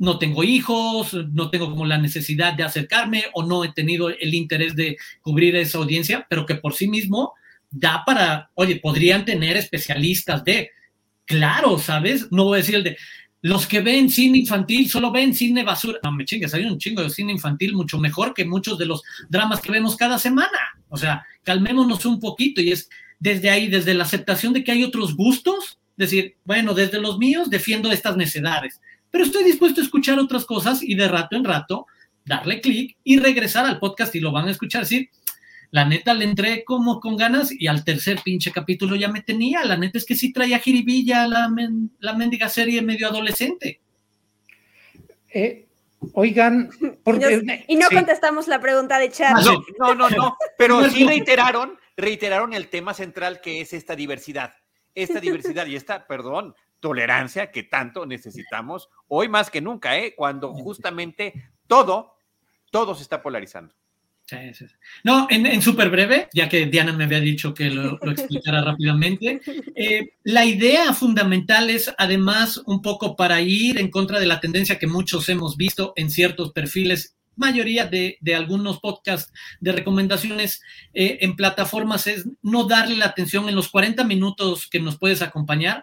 no tengo hijos, no tengo como la necesidad de acercarme o no he tenido el interés de cubrir esa audiencia, pero que por sí mismo da para, oye, podrían tener especialistas de, claro, ¿sabes? No voy a decir el de, los que ven cine infantil solo ven cine basura. No me chingues, hay un chingo de cine infantil mucho mejor que muchos de los dramas que vemos cada semana. O sea, calmémonos un poquito y es desde ahí, desde la aceptación de que hay otros gustos, decir, bueno, desde los míos defiendo estas necedades, pero estoy dispuesto a escuchar otras cosas y de rato en rato darle clic y regresar al podcast y lo van a escuchar, decir, la neta le entré como con ganas y al tercer pinche capítulo ya me tenía. La neta es que sí traía jiribilla la, la mendiga serie medio adolescente. Eh, oigan, y, no contestamos la pregunta de Charlie. No, no, no, pero sí reiteraron, reiteraron el tema central que es esta diversidad. Esta diversidad y esta, perdón, tolerancia que tanto necesitamos hoy más que nunca, ¿eh? cuando justamente todo, todo se está polarizando. No, en, súper breve, ya que Diana me había dicho que lo, explicara rápidamente, eh, la idea fundamental es además un poco para ir en contra de la tendencia que muchos hemos visto en ciertos perfiles mayoría de, algunos podcasts de recomendaciones eh, en plataformas es no darle la atención en los 40 minutos que nos puedes acompañar,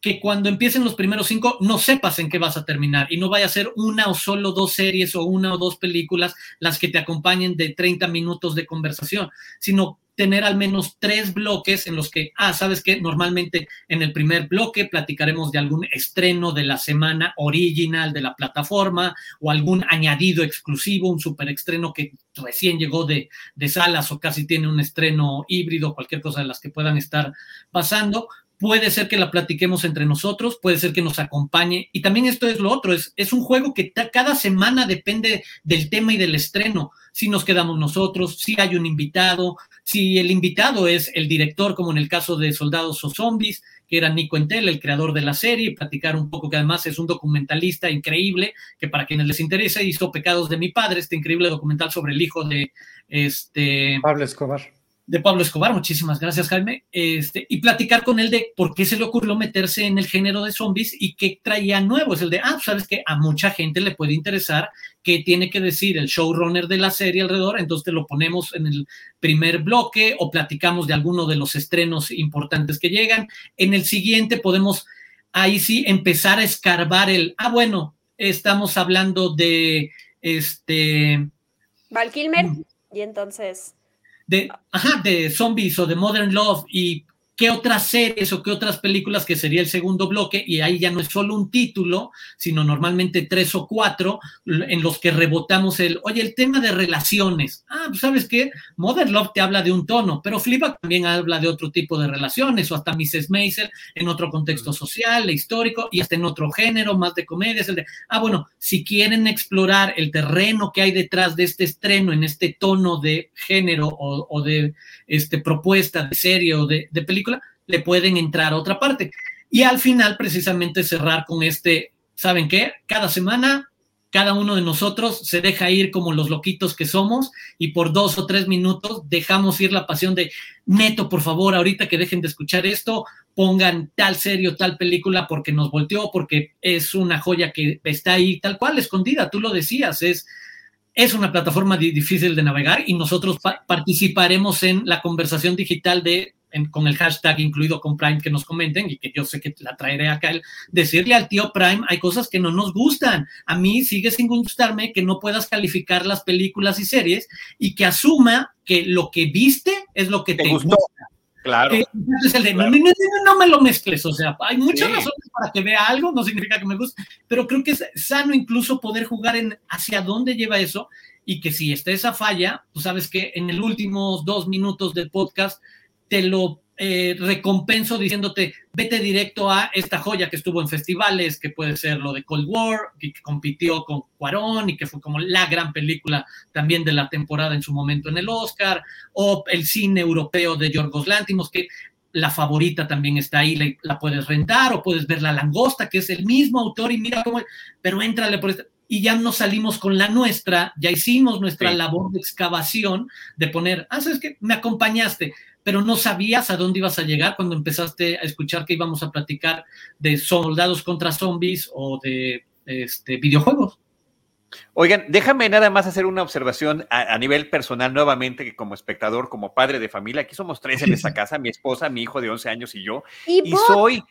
que cuando empiecen los primeros cinco no sepas en qué vas a terminar y no vaya a ser una o solo dos series o una o dos películas las que te acompañen de 30 minutos de conversación, sino tener al menos tres bloques en los que, ah, sabes que normalmente en el primer bloque platicaremos de algún estreno de la semana original de la plataforma o algún añadido exclusivo, un super estreno que recién llegó de, de salas o casi tiene un estreno híbrido, cualquier cosa de las que puedan estar pasando puede ser que la platiquemos entre nosotros, puede ser que nos acompañe. Y también esto es lo otro, es, es un juego que cada semana depende del tema y del estreno. Si nos quedamos nosotros, si hay un invitado, si el invitado es el director, como en el caso de Soldados o Zombies, que era Nico Entel, el creador de la serie, platicar un poco que además es un documentalista increíble, que para quienes les interese hizo Pecados de mi padre, este increíble documental sobre el hijo de este Pablo Escobar de Pablo Escobar, muchísimas gracias Jaime, este, y platicar con él de por qué se le ocurrió meterse en el género de zombies y qué traía nuevo. Es el de, ah, pues, sabes que a mucha gente le puede interesar qué tiene que decir el showrunner de la serie alrededor, entonces te lo ponemos en el primer bloque o platicamos de alguno de los estrenos importantes que llegan. En el siguiente podemos, ahí sí, empezar a escarbar el, ah, bueno, estamos hablando de este... Val Kilmer, mm. y entonces de, ajá, de zombies o de Modern Love y qué otras series o qué otras películas que sería el segundo bloque y ahí ya no es solo un título, sino normalmente tres o cuatro en los que rebotamos el, oye, el tema de relaciones. Ah, pues sabes qué, Modern Love te habla de un tono, pero Fleabag también habla de otro tipo de relaciones o hasta Mrs. Maisel en otro contexto social, e histórico y hasta en otro género, más de comedia. el de, ah, bueno, si quieren explorar el terreno que hay detrás de este estreno en este tono de género o, de este, propuesta de serie o de película, le pueden entrar a otra parte. Y al final, precisamente cerrar con este, ¿saben qué? Cada semana, cada uno de nosotros se deja ir como los loquitos que somos y por dos o tres minutos dejamos ir la pasión de, neto, por favor, ahorita que dejen de escuchar esto, pongan tal serie o tal película porque nos volteó, porque es una joya que está ahí tal cual, escondida, tú lo decías, es es una plataforma difícil de navegar y nosotros participaremos en la conversación digital de con el hashtag incluido con Prime que nos comenten y que yo sé que la traeré acá, el decirle al tío Prime, hay cosas que no nos gustan. A mí sigue sin gustarme que no puedas calificar las películas y series y que asuma que lo que viste es lo que te, gusta. Claro. Eh, no, me lo mezcles, o sea, hay muchas razones para que vea algo, no significa que me guste, pero creo que es sano incluso poder jugar en hacia dónde lleva eso y que si está esa falla, tú sabes que en el últimos dos minutos del podcast te lo eh, recompenso diciéndote, vete directo a esta joya que estuvo en festivales, que puede ser lo de Cold War, que, compitió con Cuarón y que fue como la gran película también de la temporada en su momento en el Oscar, o el cine europeo de Yorgos Lántimos, que la favorita también está ahí, la, la, puedes rentar, o puedes ver La Langosta, que es el mismo autor, y mira cómo, pero entrale por esta y ya nos salimos con la nuestra, ya hicimos nuestra labor de excavación, de poner, ah, sabes que me acompañaste, pero no sabías a dónde ibas a llegar cuando empezaste a escuchar que íbamos a platicar de soldados contra zombies o de este, videojuegos. Oigan, déjame nada más hacer una observación a, nivel personal nuevamente, que como espectador, como padre de familia, aquí somos tres en esta casa, mi esposa, mi hijo de 11 años y yo, y, soy,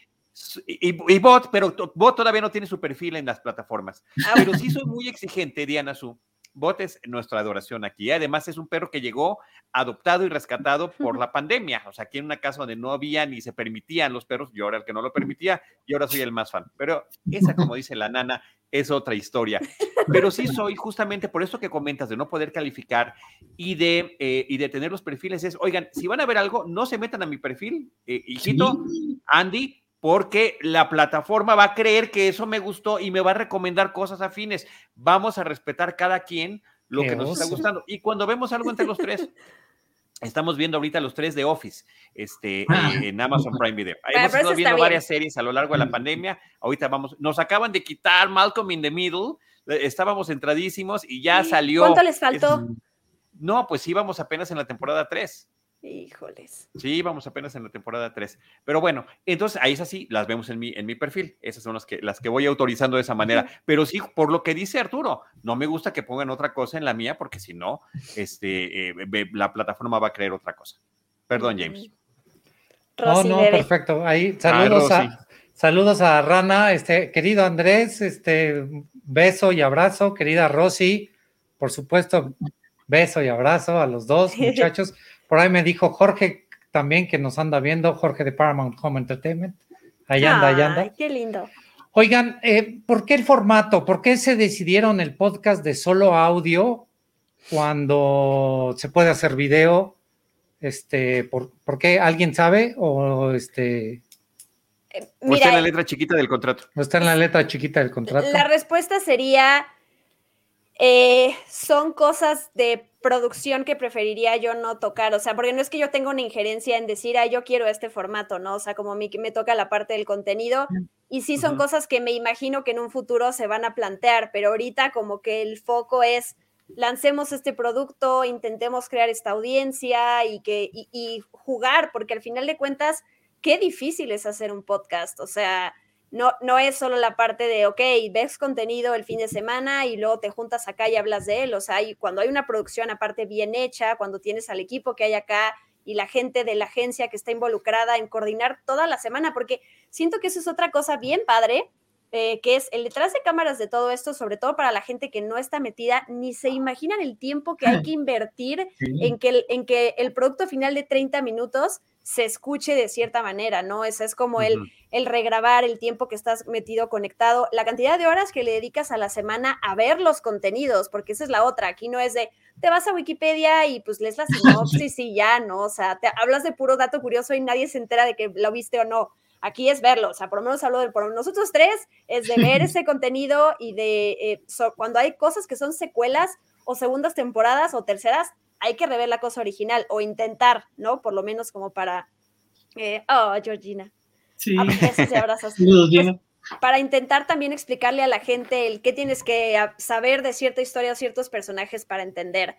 y, Bot, pero Bot todavía no tiene su perfil en las plataformas, ah, pero sí soy muy exigente, Diana Su, Botes, nuestra adoración aquí. Además, es un perro que llegó adoptado y rescatado por la pandemia. O sea, aquí en una casa donde no había ni se permitían los perros, yo era el que no lo permitía y ahora soy el más fan. Pero esa, como dice la nana, es otra historia. Pero sí soy justamente por eso que comentas de no poder calificar y de, eh, y de tener los perfiles. Es, oigan, si van a ver algo, no se metan a mi perfil, eh, hijito, Andy, porque la plataforma va a creer que eso me gustó y me va a recomendar cosas afines. Vamos a respetar cada quien lo que nos está gustando. Y cuando vemos algo entre los tres, Estamos viendo ahorita los tres de Office este, ah. eh, en Amazon Prime Video. Hemos estado viendo varias series a lo largo de la mm. pandemia. Ahorita vamos, nos acaban de quitar Malcolm in the Middle. Eh, estábamos entradísimos y ya salió. ¿Cuánto les faltó? no, pues íbamos apenas en la temporada 3. Híjoles. Sí, vamos apenas en la temporada 3. Pero bueno, entonces ahí es así, las vemos en mi, en mi perfil. Esas son las que, las que voy autorizando de esa manera. Pero sí, por lo que dice Arturo, no me gusta que pongan otra cosa en la mía porque si no, este, eh, la plataforma va a creer otra cosa. Perdón, James. no, no, perfecto. Ahí, saludos a, saludos a Rana, este, querido Andrés, este, beso y abrazo, querida Rosy, por supuesto, beso y abrazo a los dos muchachos. Por ahí me dijo Jorge también que nos anda viendo, Jorge de Paramount Home Entertainment. Ahí anda, ahí anda. Qué lindo. Oigan, eh, ¿por qué el formato? ¿Por qué se decidieron el podcast de solo audio cuando se puede hacer video? Este, ¿por, qué? ¿Alguien sabe? O este. Eh, o está en la letra chiquita del contrato. O está en la letra chiquita del contrato. La respuesta sería eh, son cosas de producción que preferiría yo no tocar, o sea, porque no es que yo tenga una injerencia en decir, ah, yo quiero este formato, ¿no? O sea, como a mí me toca la parte del contenido, y sí son cosas que me imagino que en un futuro se van a plantear, pero ahorita como que el foco es, lancemos este producto, intentemos crear esta audiencia y, que, y jugar, porque al final de cuentas, qué difícil es hacer un podcast, o sea, no, no es solo la parte de, ok, ves contenido el fin de semana y luego te juntas acá y hablas de él. O sea, cuando hay una producción aparte bien hecha, cuando tienes al equipo que hay acá y la gente de la agencia que está involucrada en coordinar toda la semana, porque siento que eso es otra cosa bien padre, eh, que es el detrás de cámaras de todo esto, sobre todo para la gente que no está metida, ni se imaginan el tiempo que hay que invertir en, que el, en que el producto final de 30 minutos se escuche de cierta manera, ¿no? Ese es como el, el regrabar el tiempo que estás metido conectado, la cantidad de horas que le dedicas a la semana a ver los contenidos, porque esa es la otra, aquí no es de, te vas a Wikipedia y pues lees la sinopsis y ya, ¿no? O sea, te hablas de puro dato curioso y nadie se entera de que lo viste o no. Aquí es verlo, o sea, por lo menos hablo de por nosotros tres, es de ver ese contenido y de eh, cuando hay cosas que son secuelas o segundas temporadas o terceras, hay que rever la cosa original o intentar, ¿no? Por lo menos como para... Eh, oh, Georgina. Sí. abrazos. Pues, para intentar también explicarle a la gente el qué tienes que saber de cierta historia o ciertos personajes para entender.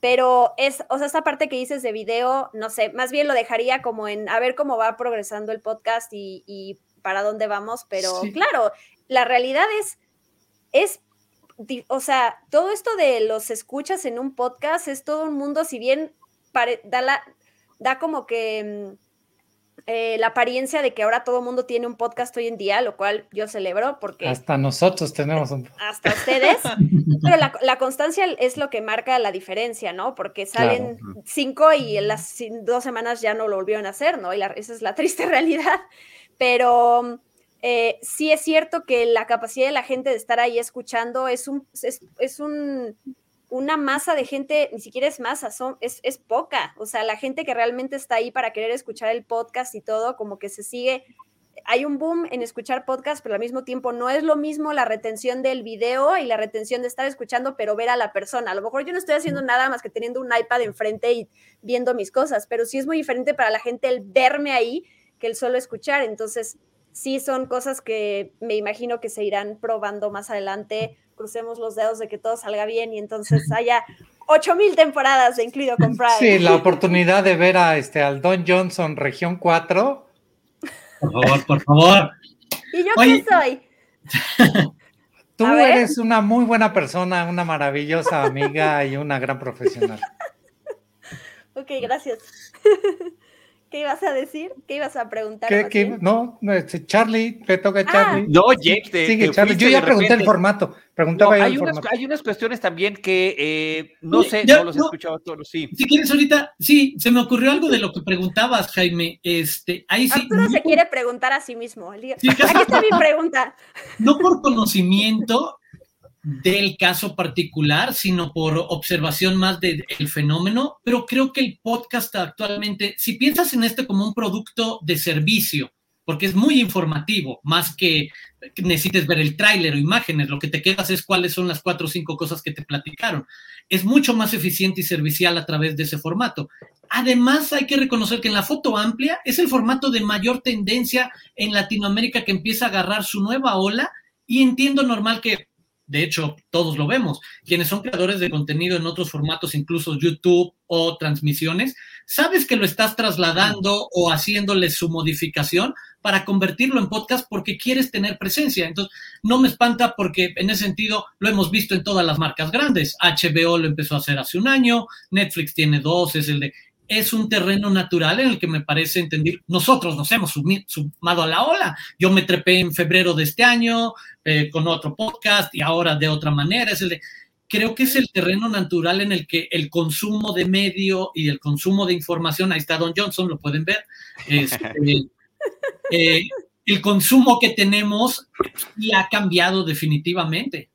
Pero es, o sea, esta parte que dices de video, no sé, más bien lo dejaría como en a ver cómo va progresando el podcast y, para dónde vamos. Pero claro, la realidad es, es o sea, todo esto de los escuchas en un podcast es todo un mundo, si bien da, la, da como que mm, eh, la apariencia de que ahora todo el mundo tiene un podcast hoy en día, lo cual yo celebro porque... Hasta nosotros tenemos un... Hasta ustedes, pero la, constancia es lo que marca la diferencia, ¿no? Porque salen cinco y en las dos semanas ya no lo volvieron a hacer, ¿no? Y esa es la triste realidad, pero eh, sí es cierto que la capacidad de la gente de estar ahí escuchando es un, es, un, una masa de gente, ni siquiera es masa, son, es, es, poca. O sea, la gente que realmente está ahí para querer escuchar el podcast y todo, como que se sigue. Hay un boom en escuchar podcast, pero al mismo tiempo no es lo mismo la retención del video y la retención de estar escuchando, pero ver a la persona. A lo mejor yo no estoy haciendo nada más que teniendo un iPad enfrente y viendo mis cosas, pero sí es muy diferente para la gente el verme ahí que el solo escuchar. Entonces, sí son cosas que me imagino que se irán probando más adelante. Crucemos los dedos de que todo salga bien y entonces haya ocho mil temporadas de incluido con Prime. Sí, la oportunidad de ver a este al Don Johnson Región 4. Por favor, por favor. ¿Y yo qué soy? Tú eres una muy buena persona, una maravillosa amiga y una gran profesional. ok, gracias. ¿Qué ibas a decir? ¿Qué ibas a preguntar? no, este, Charlie, te toca a ah. Charlie. No, James, Sigue, Charlie. Yo ya pregunté el formato. Preguntaba hay, unas, hay unas cuestiones también que eh, no sé, no los he escuchado todos. Sí. Si quieres, ahorita, sí, se me ocurrió algo de lo que preguntabas, Jaime. Este, ahí sí. Arturo se quiere preguntar a sí mismo. Aquí está mi pregunta. No por conocimiento, del caso particular, sino por observación más del fenómeno, pero creo que el podcast actualmente, si piensas en este como un producto de servicio, porque es muy informativo, más que necesites ver el tráiler o imágenes, lo que te quedas es cuáles son las cuatro o cinco cosas que te platicaron. Es mucho más eficiente y servicial a través de ese formato. Además, hay que reconocer que en la foto amplia es el formato de mayor tendencia en Latinoamérica que empieza a agarrar su nueva ola y entiendo normal que de hecho, todos lo vemos. Quienes son creadores de contenido en otros formatos, incluso YouTube o transmisiones, sabes que lo estás trasladando o haciéndole su modificación para convertirlo en podcast porque quieres tener presencia. Entonces, no me espanta porque en ese sentido lo hemos visto en todas las marcas grandes. HBO lo empezó a hacer hace un año, Netflix tiene dos, es el de es un terreno natural en el que me parece entender, nosotros nos hemos sumado a la ola. Yo me trepé en febrero de este año eh, con otro podcast y ahora de otra manera. Es el de, creo que es el terreno natural en el que el consumo de medio y el consumo de información, ahí está Don Johnson, lo pueden ver, este, eh, el consumo que tenemos y ha cambiado definitivamente.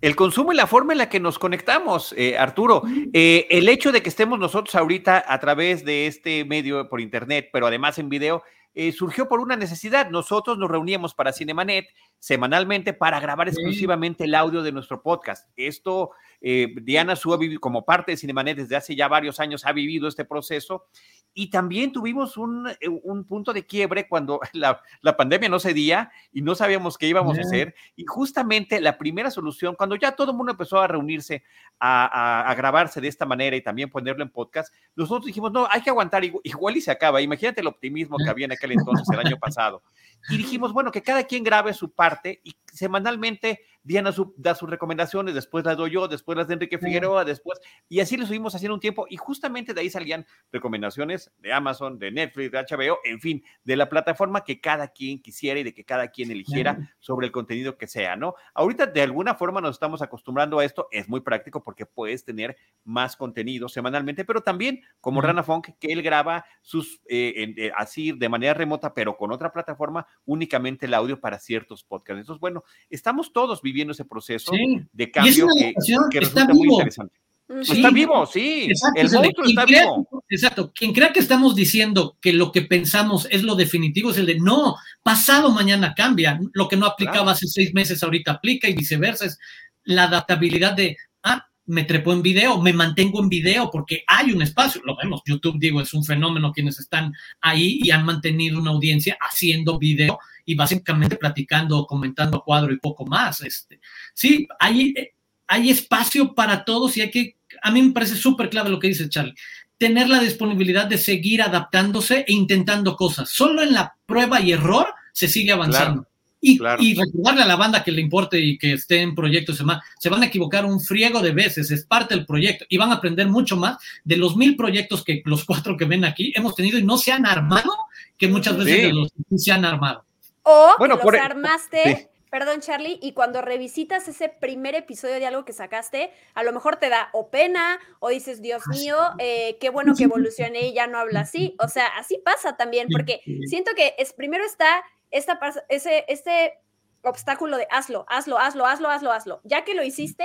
El consumo y la forma en la que nos conectamos, eh, Arturo. Eh, el hecho de que estemos nosotros ahorita a través de este medio por internet, pero además en video, eh, surgió por una necesidad. Nosotros nos reuníamos para Cinemanet semanalmente para grabar exclusivamente el audio de nuestro podcast. Esto, Diana Su como parte de Cinemanet desde hace ya varios años, ha vivido este proceso y también tuvimos un, eh, un punto de quiebre cuando la, la, pandemia no cedía y no sabíamos qué íbamos a hacer. Y justamente la primera solución, cuando ya todo el mundo empezó a reunirse, a, a, grabarse de esta manera y también ponerlo en podcast, nosotros dijimos, no, hay que aguantar, igual, y se acaba. Imagínate el optimismo que había en aquel entonces, el año pasado. Y dijimos, bueno, que cada quien grabe su parte y semanalmente Diana da sus recomendaciones, después las doy yo, después las de Enrique Figueroa, después, y así lo subimos haciendo un tiempo, y justamente de ahí salían recomendaciones de Amazon, de Netflix, de HBO, en fin, de la plataforma que cada quien quisiera y de que cada quien eligiera sobre el contenido que sea, ¿no? Ahorita de alguna forma nos estamos acostumbrando a esto, es muy práctico porque puedes tener más contenido semanalmente, pero también como Rana Funk, que él graba sus, eh, eh, así de manera remota, pero con otra plataforma, únicamente el audio para ciertos podcasts. Entonces, bueno, estamos todos viviendo ese proceso de cambio que, resulta muy interesante. Está vivo, sí. Exacto, el monstruo está vivo. Exacto. Quien crea que estamos diciendo que lo que pensamos es lo definitivo es el de no, pasado mañana cambia. Lo que no aplicaba hace seis meses ahorita aplica y viceversa. Es la adaptabilidad de, ah, me trepo en video, me mantengo en video porque hay un espacio. Lo vemos, YouTube, digo, es un fenómeno quienes están ahí y han mantenido una audiencia haciendo video y básicamente platicando, comentando cuadro y poco más. Este, sí, hay, hay espacio para todos y hay que, a mí me parece súper clave lo que dice Charlie, tener la disponibilidad de seguir adaptándose e intentando cosas. Solo en la prueba y error se sigue avanzando. Y, y, recordarle a la banda que le importe y que esté en proyectos se, se van a equivocar un friego de veces, es parte del proyecto y van a aprender mucho más de los mil proyectos que los cuatro que ven aquí hemos tenido y no se han armado, que muchas veces de los que se han armado. O bueno, que los e- armaste, perdón Charlie, y cuando revisitas ese primer episodio de algo que sacaste, a lo mejor te da o pena o dices, Dios mío, eh, qué bueno que evolucioné y ya no habla así. O sea, así pasa también, porque siento que es, primero está esta, ese, este obstáculo de hazlo, hazlo, hazlo, hazlo, hazlo, hazlo. Ya que lo hiciste,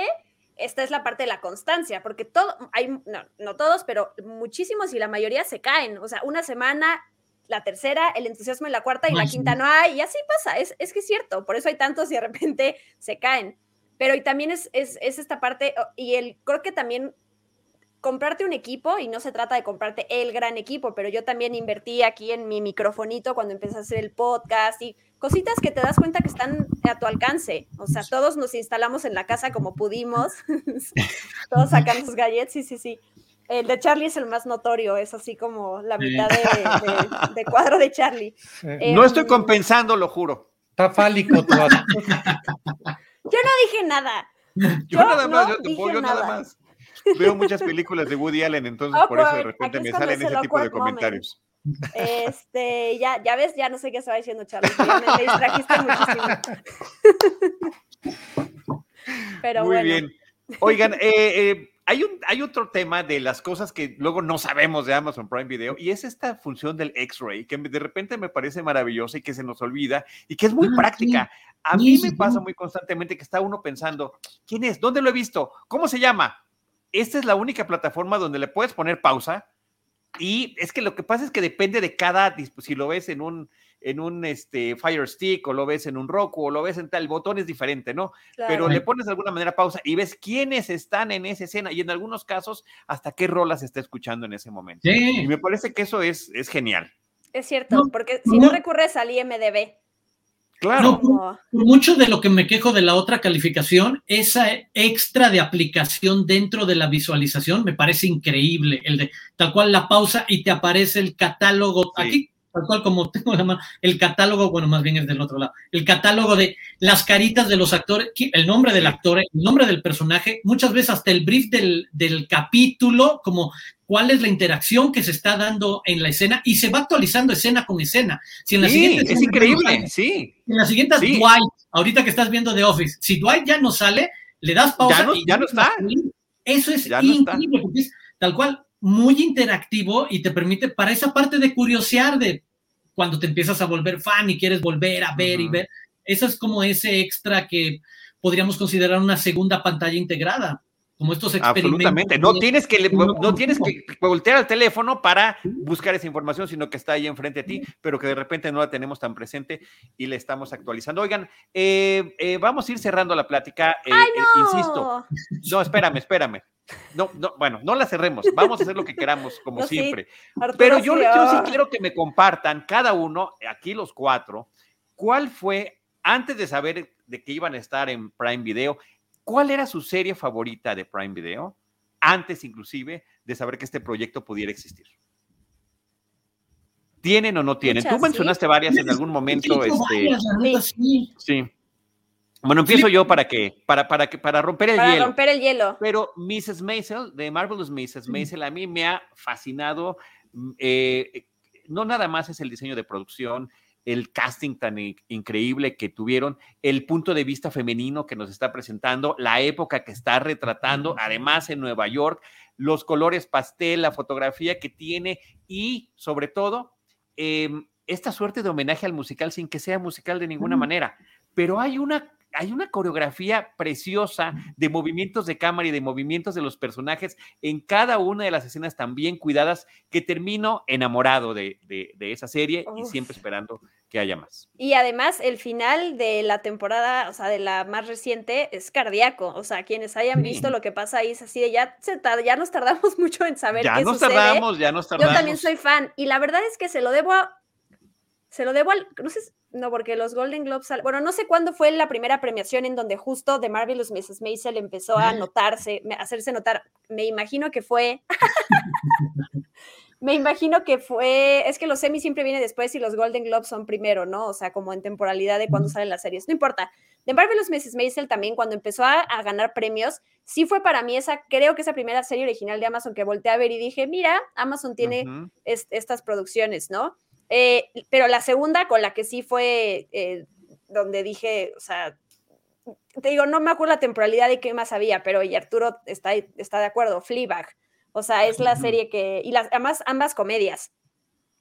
esta es la parte de la constancia, porque todo, hay, no, no todos, pero muchísimos y la mayoría se caen. O sea, una semana la tercera, el entusiasmo en la cuarta y la quinta no hay, y así pasa, es, es que es cierto, por eso hay tantos y de repente se caen. Pero y también es, es, es esta parte, y el, creo que también comprarte un equipo, y no se trata de comprarte el gran equipo, pero yo también invertí aquí en mi microfonito cuando empecé a hacer el podcast y cositas que te das cuenta que están a tu alcance. O sea, todos nos instalamos en la casa como pudimos, todos sacan sus galletas, sí, sí, sí. El de Charlie es el más notorio, es así como la mitad de, cuadro de Charlie. no estoy em, compensando, lo juro. Está fálico todo. Yo no dije nada. Yo, nada más, yo, te nada. nada más. veo muchas películas de Woody Allen, entonces por eso de repente me salen ese tipo de comentarios. Este, ya, ya ves, ya no sé qué estaba diciendo Charlie, me, distrajiste muchísimo. Pero Muy bien. Oigan, eh, eh, hay, un, hay otro tema de las cosas que luego no sabemos de Amazon Prime Video y es esta función del X-Ray que de repente me parece maravillosa y que se nos olvida y que es muy ah, práctica. A mí me pasa muy constantemente que está uno pensando, ¿quién es? ¿Dónde lo he visto? ¿Cómo se llama? Esta es la única plataforma donde le puedes poner pausa y es que lo que pasa es que depende de cada, si lo ves en un, en un este, Fire Stick o lo ves en un Roku o lo ves en tal, el botón es diferente, ¿no? Pero le pones de alguna manera pausa y ves quiénes están en esa escena y en algunos casos hasta qué rolas está escuchando en ese momento. Y me parece que eso es, es genial. Es cierto, porque si no recurres al IMDB, Claro. mucho de lo que me quejo de la otra calificación, esa extra de aplicación dentro de la visualización me parece increíble. El de tal cual la pausa y te aparece el catálogo. Aquí tal cual como tengo la mano, el catálogo, bueno, más bien es del otro lado, el catálogo de las caritas de los actores, el nombre del actor, el nombre del personaje, muchas veces hasta el brief del, del capítulo, como cuál es la interacción que se está dando en la escena y se va actualizando escena con escena. Si en la siguiente es increíble, sí. En la siguiente Dwight, ahorita que estás viendo The Office, si Dwight ya no sale, le das pausa ya no, ya no está. Eso es increíble, porque es tal cual muy interactivo y te permite para esa parte de curiosear de cuando te empiezas a volver fan y quieres volver a ver y ver. Eso es como ese extra que podríamos considerar una segunda pantalla integrada como estos experimentos. Absolutamente. No tienes que, no tienes que voltear al teléfono para buscar esa información, sino que está ahí enfrente a ti, pero que de repente no la tenemos tan presente y le estamos actualizando. Oigan, eh, eh, vamos a ir cerrando la plática. Eh, ¡Ay, no! insisto. No, espérame, espérame. No, no, bueno, no la cerremos. Vamos a hacer lo que queramos, como siempre. pero yo, yo sí quiero que me compartan, cada uno, aquí los cuatro, cuál fue, antes de saber de que iban a estar en Prime Video, ¿Cuál era su serie favorita de Prime Video? Antes inclusive de saber que este proyecto pudiera existir. ¿Tienen o no tienen? Tú mencionaste varias en algún momento. Este, sí. Bueno, empiezo yo para que, para, para, que, para romper el para hielo. romper el hielo. Pero Mrs. Maisel, de Marvelous Mrs. Maisel, a mí me ha fascinado. Mm, eh, no nada más es el diseño de producción, el casting tan increíble que tuvieron, el punto de vista femenino que nos está presentando, la época que está retratando, además en Nueva York, los colores pastel, la fotografía que tiene y sobre todo em, esta suerte de homenaje al musical sin que sea musical de ninguna manera. Pero hay una hay una coreografía preciosa de movimientos de cámara y de movimientos de los personajes en cada una de las escenas tan bien cuidadas que termino enamorado de, esa serie y siempre esperando que haya más. Y además el final de la temporada, o sea, de la más reciente, es cardíaco. O sea, quienes hayan visto lo que pasa ahí es así de ya, ya nos tardamos mucho en saber ya qué nos tardamos, ya nos tardamos. Yo también soy fan y la verdad es que se lo debo a... Se lo debo al... No sé, no, porque los Golden Globes, bueno, no sé cuándo fue la primera premiación en donde justo The Marvelous Mrs. Maisel empezó a notarse, a hacerse notar. Me imagino que fue. me imagino que fue. Es que los Emmy siempre viene después y los Golden Globes son primero, ¿no? O sea, como en temporalidad de cuando salen las series. No importa. The Marvelous Mrs. Maisel también, cuando empezó a, ganar premios, sí fue para mí esa, creo que esa primera serie original de Amazon que volteé a ver y dije, mira, Amazon tiene estas producciones, ¿no? Eh, pero la segunda, con la que sí fue eh, donde dije, o sea, te digo, no me acuerdo la temporalidad de qué más había, pero y Arturo está, está de acuerdo, Fleabag. O sea, es la serie que, y las, además ambas comedias,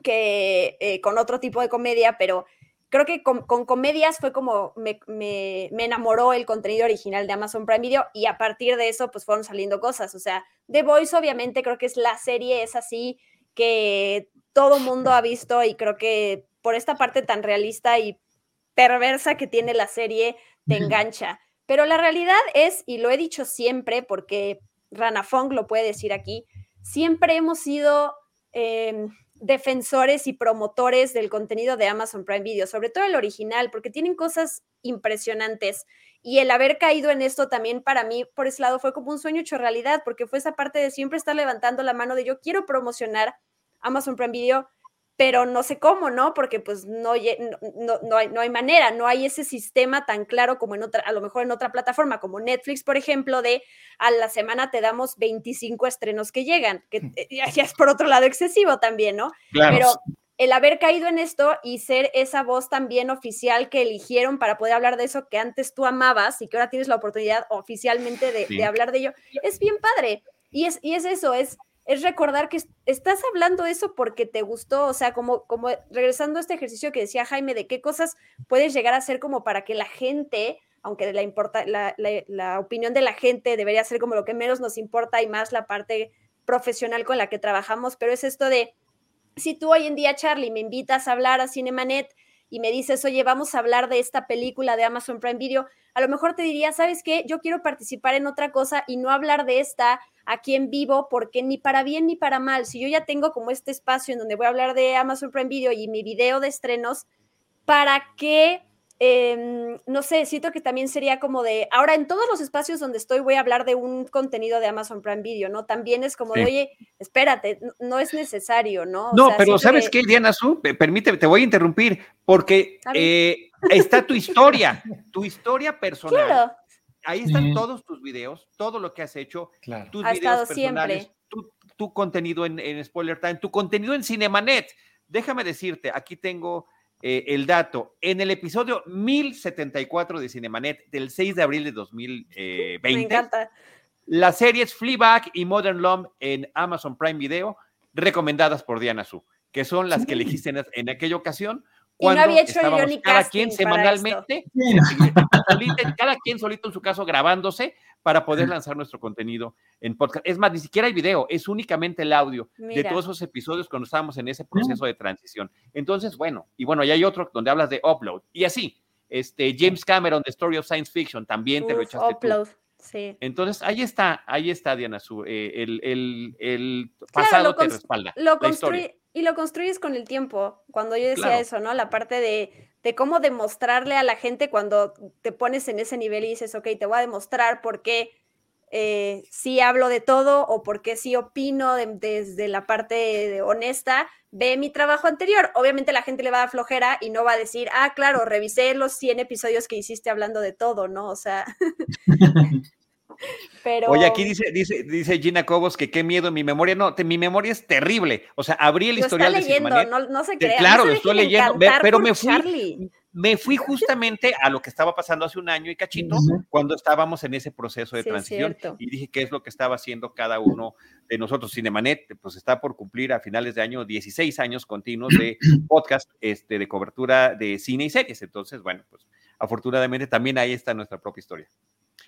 que eh, con otro tipo de comedia, pero creo que con, comedias fue como me, me, me, enamoró el contenido original de Amazon Prime Video y a partir de eso pues fueron saliendo cosas. O sea, The Voice obviamente creo que es la serie, es así que todo mundo ha visto y creo que por esta parte tan realista y perversa que tiene la serie, te engancha. Pero la realidad es, y lo he dicho siempre, porque Rana Fong lo puede decir aquí, siempre hemos sido em, defensores y promotores del contenido de Amazon Prime Video, sobre todo el original, porque tienen cosas impresionantes. Y el haber caído en esto también para mí, por ese lado, fue como un sueño hecho realidad, porque fue esa parte de siempre estar levantando la mano de yo quiero promocionar Amazon Prime Video pero no sé cómo, ¿no? Porque pues no, no, no, hay, no hay manera, no hay ese sistema tan claro como en otra, a lo mejor en otra plataforma, como Netflix, por ejemplo, de a la semana te damos 25 estrenos que llegan, que eh, ya es por otro lado excesivo también, ¿no? Claro. Pero el haber caído en esto y ser esa voz también oficial que eligieron para poder hablar de eso que antes tú amabas y que ahora tienes la oportunidad oficialmente de, de hablar de ello, es bien padre. Y es, y es eso, es es recordar que estás hablando eso porque te gustó, o sea, como, como regresando a este ejercicio que decía Jaime, de qué cosas puedes llegar a hacer como para que la gente, aunque la, importa, la, la, opinión de la gente debería ser como lo que menos nos importa y más la parte profesional con la que trabajamos, pero es esto de, si tú hoy en día, Charlie, me invitas a hablar a Cinemanet y me dices, oye, vamos a hablar de esta película de Amazon Prime Video, a lo mejor te diría, ¿sabes qué? Yo quiero participar en otra cosa y no hablar de esta aquí en vivo, porque ni para bien ni para mal, si yo ya tengo como este espacio en donde voy a hablar de Amazon Prime Video y mi video de estrenos, ¿para qué? Em, no sé, siento que también sería como de, ahora en todos los espacios donde estoy voy a hablar de un contenido de Amazon Prime Video, ¿no? También es como de, oye, espérate, no, es necesario, ¿no? no, pero ¿sabes qué, Diana Su? Permíteme, te voy a interrumpir, porque eh, está tu historia, tu historia personal. Ahí están todos tus videos, todo lo que has hecho, tus videos personales, tu, contenido en, Spoiler Time, tu contenido en Cinemanet. Déjame decirte, aquí tengo eh, el dato. En el episodio 1074 de Cinemanet del 6 de abril de 2020, Me encanta. las series Fleabag y Modern Love en Amazon Prime Video, recomendadas por Diana Su, que son las que elegiste en aquella ocasión cuando había hecho cada quien semanalmente, cada quien solito en su caso grabándose para poder lanzar nuestro contenido en podcast. Es más, ni siquiera hay video, es únicamente el audio de todos esos episodios cuando estábamos en ese proceso de transición. Entonces, bueno, y bueno, y hay otro donde hablas de upload. Y así, este James Cameron, The Story of Science Fiction, también te lo echaste upload. Sí. Entonces, ahí está, ahí está, Diana, su, eh, el, el, pasado te respalda. Lo construí, y lo construyes con el tiempo. Cuando yo decía eso, ¿no? La parte de, de, cómo demostrarle a la gente cuando te pones en ese nivel y dices, ok, te voy a demostrar por qué eh, sí hablo de todo o por qué sí opino desde la parte honesta, ve mi trabajo anterior. Obviamente la gente le va a dar flojera y no va a decir, ah, claro, revisé los 100 episodios que hiciste hablando de todo, ¿no? O sea, Pero... Oye, aquí dice, dice, dice Gina Cobos que qué miedo mi memoria. No, mi memoria es terrible. O sea, abrí el historial está leyendo, no, no, se crea. Claro, lo estoy leyendo, pero me fui, me fui justamente a lo que estaba pasando hace un año y cachito, cuando estábamos en ese proceso de transición. Y dije qué es lo que estaba haciendo cada uno de nosotros. Cinemanet, pues está por cumplir a finales de año 16 años continuos de podcast este, de cobertura de cine y series. Entonces, bueno, pues afortunadamente también ahí está nuestra propia historia.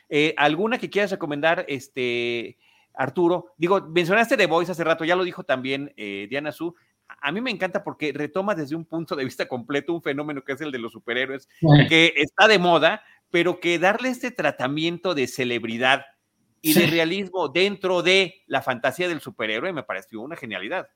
Eh, ¿Alguna que quieras recomendar, este, Arturo? Digo, mencionaste The Voice hace rato, ya lo dijo también eh, Diana Su. A mí me encanta porque retoma desde un punto de vista completo un fenómeno que es el de los superhéroes, que está de moda, pero que darle este tratamiento de celebridad y de realismo dentro de la fantasía del superhéroe me pareció una genialidad.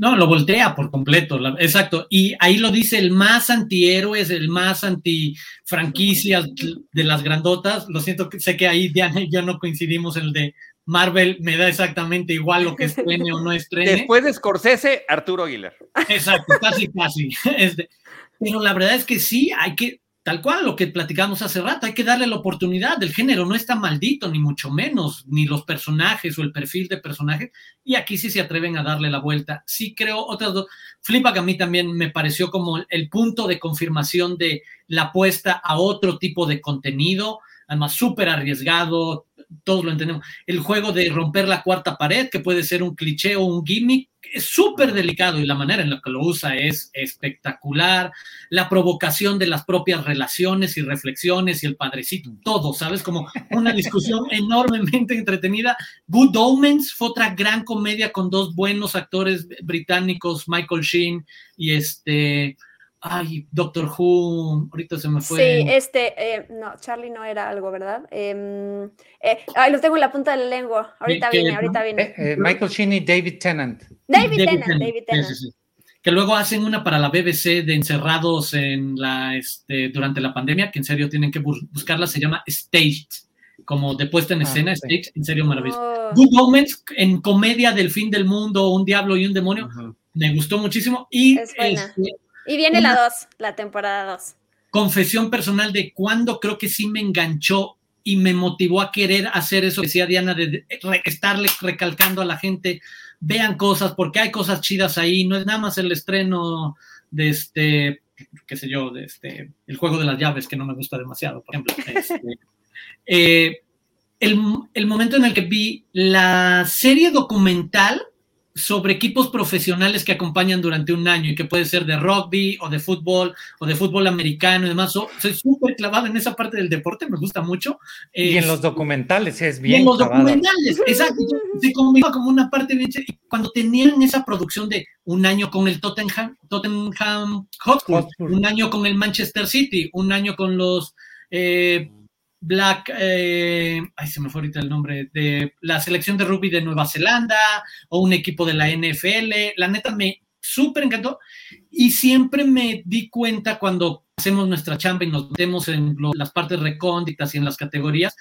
No, lo voltea por completo, exacto. Y ahí lo dice el más antihéroes, el más anti franquicias de las grandotas. Lo siento, sé que ahí Diana y yo no coincidimos en el de Marvel, me da exactamente igual lo que estrene o no estrene. Después de Scorsese, Arturo Aguilar. Exacto, casi, casi. Este, pero la verdad es que sí, hay que, tal cual lo que platicamos hace rato, hay que darle la oportunidad. El género no está maldito, ni mucho menos, ni los personajes o el perfil de personajes. Y aquí sí se atreven a darle la vuelta. Sí creo, otras dos. Flipa que a mí también me pareció como el punto de confirmación de la apuesta a otro tipo de contenido, además súper arriesgado, todos lo entendemos. El juego de romper la cuarta pared, que puede ser un cliché o un gimmick, es súper delicado y la manera en la que lo usa es espectacular. La provocación de las propias relaciones y reflexiones y el padrecito, todo, ¿sabes? Como una discusión enormemente entretenida. Good Omens fue otra gran comedia con dos buenos actores británicos, Michael Sheen y este Ay, Doctor Who, ahorita se me fue. Sí, este, eh, no, Charlie no era algo, ¿verdad? Eh, eh, ay, lo tengo en la punta de la lengua. Ahorita viene, ahorita viene. Eh, Michael Sheen y David Tennant. David, Tennant, David Tennant. Sí, sí, que luego hacen una para la BBC de encerrados en la, este, durante la pandemia, que en serio tienen que buscarla, se llama Staged, como de puesta en ah, escena, Staged, en serio maravilloso. Oh. Good Moments, en comedia del fin del mundo, un diablo y un demonio, Me gustó muchísimo. Y, este, y viene la 2, la temporada 2. Confesión personal de cuando creo que sí me enganchó y me motivó a querer hacer eso que decía Diana, de estarle recalcando a la gente, vean cosas, porque hay cosas chidas ahí, no es nada más el estreno de este, qué sé yo, de este, el juego de las llaves, que no me gusta demasiado, por ejemplo. Este, eh, el, el momento en el que vi la serie documental sobre equipos profesionales que acompañan durante un año y que puede ser de rugby o de fútbol o de fútbol americano y demás. soy súper clavado en esa parte del deporte, me gusta mucho. y en los documentales es bien. en los documentales, exacto. Se conmigo como una parte bien. Y cuando tenían esa producción de un año con el Tottenham, Tottenham Hotspur, un año con el Manchester City, un año con los. Eh, Black, eh, ay, se me fue ahorita el nombre, de la selección de rugby de Nueva Zelanda o un equipo de la NFL. La neta me súper encantó y siempre me di cuenta cuando hacemos nuestra chamba y nos metemos en las partes recónditas y en las categorías,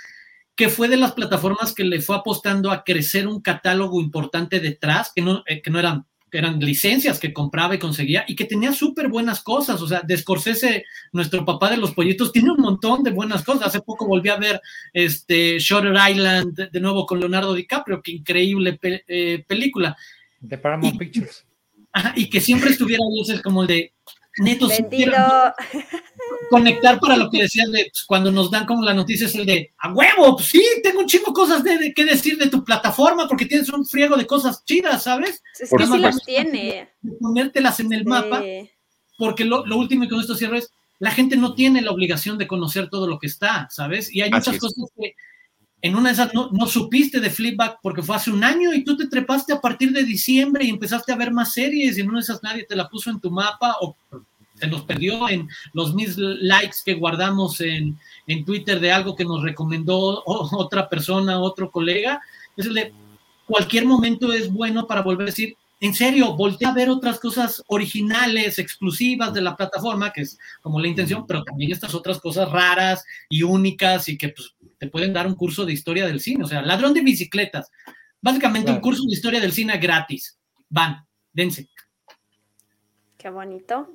que fue de las plataformas que le fue apostando a crecer un catálogo importante detrás, que no, eh, que no eran que eran licencias que compraba y conseguía y que tenía súper buenas cosas. O sea, de Scorsese, nuestro papá de los pollitos, tiene un montón de buenas cosas. Hace poco volví a ver este Shutter Island de nuevo con Leonardo DiCaprio, qué increíble eh, película. De Paramount Pictures. y que siempre estuviera ahí, es como de, neto, conectar para lo que decías de pues, cuando nos dan como la noticia es el de a huevo, pues sí, tengo un chingo cosas de, que decir de tu plataforma porque tienes un friego de cosas chidas, ¿sabes? Es que sí las tiene. Ponértelas en el mapa, porque lo, último y con esto cierro es, la gente no tiene la obligación de conocer todo lo que está, ¿sabes? Y hay muchas cosas que en una de esas no, no, supiste de Flipback porque fue hace un año y tú te trepaste a partir de diciembre y empezaste a ver más series y en una de esas nadie te la puso en tu mapa o se nos perdió en los mis likes que guardamos en, en Twitter de algo que nos recomendó otra persona, otro colega. Es el de cualquier momento es bueno para volver a decir, en serio, voltea a ver otras cosas originales, exclusivas de la plataforma, que es como la intención, pero también estas otras cosas raras y únicas y que pues, te pueden dar un curso de historia del cine. O sea, ladrón de bicicletas. Básicamente un curso de historia del cine gratis. Van, dense. Qué bonito.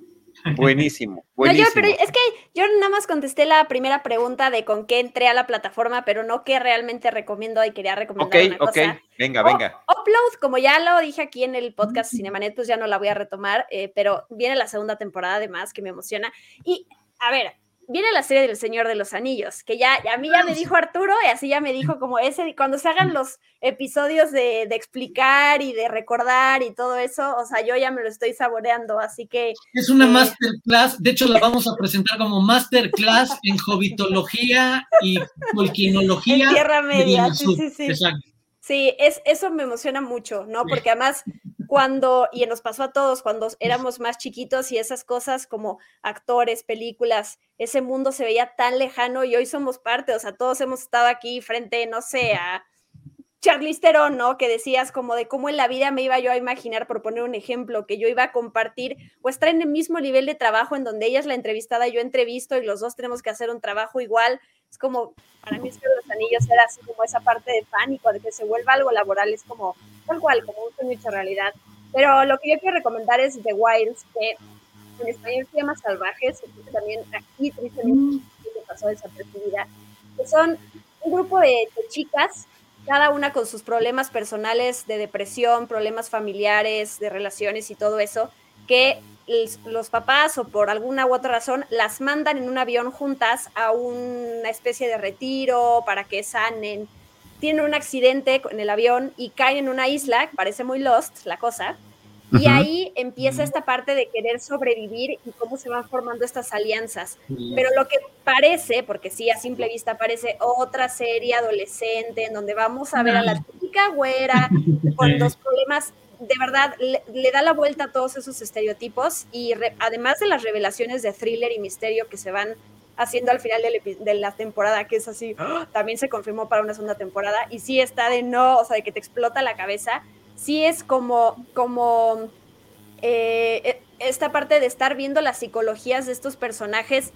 Buenísimo. buenísimo. pero es que yo nada más contesté la primera pregunta de con qué entré a la plataforma, pero no qué realmente recomiendo y quería recomendar una cosa. Ok, venga, venga. upload, como ya lo dije aquí en el podcast Cinemanet, pues ya no la voy a retomar, eh, pero viene la segunda temporada además que me emociona. Y, a ver, viene la serie del Señor de los Anillos, que ya, a mí ya me dijo Arturo, y así ya me dijo como ese, cuando se hagan los episodios de, de, explicar y de recordar y todo eso, o sea, yo ya me lo estoy saboreando, así que... Es una eh, masterclass, de hecho la vamos a presentar como masterclass en jovitología y volquinología. tierra media, sí, sí, sí. Exacto. Sí, es, eso me emociona mucho, ¿no? Porque además cuando, y nos pasó a todos, cuando éramos más chiquitos y esas cosas como actores, películas, ese mundo se veía tan lejano y hoy somos parte, o sea, todos hemos estado aquí frente, no sé, a Charlize Theron, ¿no? Que decías como de cómo en la vida me iba yo a imaginar, por poner un ejemplo, que yo iba a compartir o estar en el mismo nivel de trabajo en donde ella es la entrevistada, yo entrevisto y los dos tenemos que hacer un trabajo igual. Es como, para mí es que los anillos era así como esa parte de pánico, de que se vuelva algo laboral, es como tal cual, como un sueño hecho realidad. Pero lo que yo quiero recomendar es The Wilds, que en español se llama Salvajes, que también aquí tristemente mm. pasó desapercibida, que son un grupo de chicas cada una con sus problemas personales de depresión, problemas familiares, de relaciones y todo eso, que los papás o por alguna u otra razón las mandan en un avión juntas a una especie de retiro para que sanen. Tienen un accidente en el avión y caen en una isla, parece muy lost la cosa, y ahí empieza esta parte de querer sobrevivir y cómo se van formando estas alianzas. Pero lo que parece, porque sí, a simple vista parece otra serie adolescente en donde vamos a ver a la típica güera con los problemas, de verdad, le, da la vuelta a todos esos estereotipos y además de las revelaciones de thriller y misterio que se van haciendo al final de la temporada, que es así, ¡ah! también se confirmó para una segunda temporada y sí está de no, o sea, de que te explota la cabeza sí es como, como eh, e, esta parte de estar viendo las psicologías de estos personajes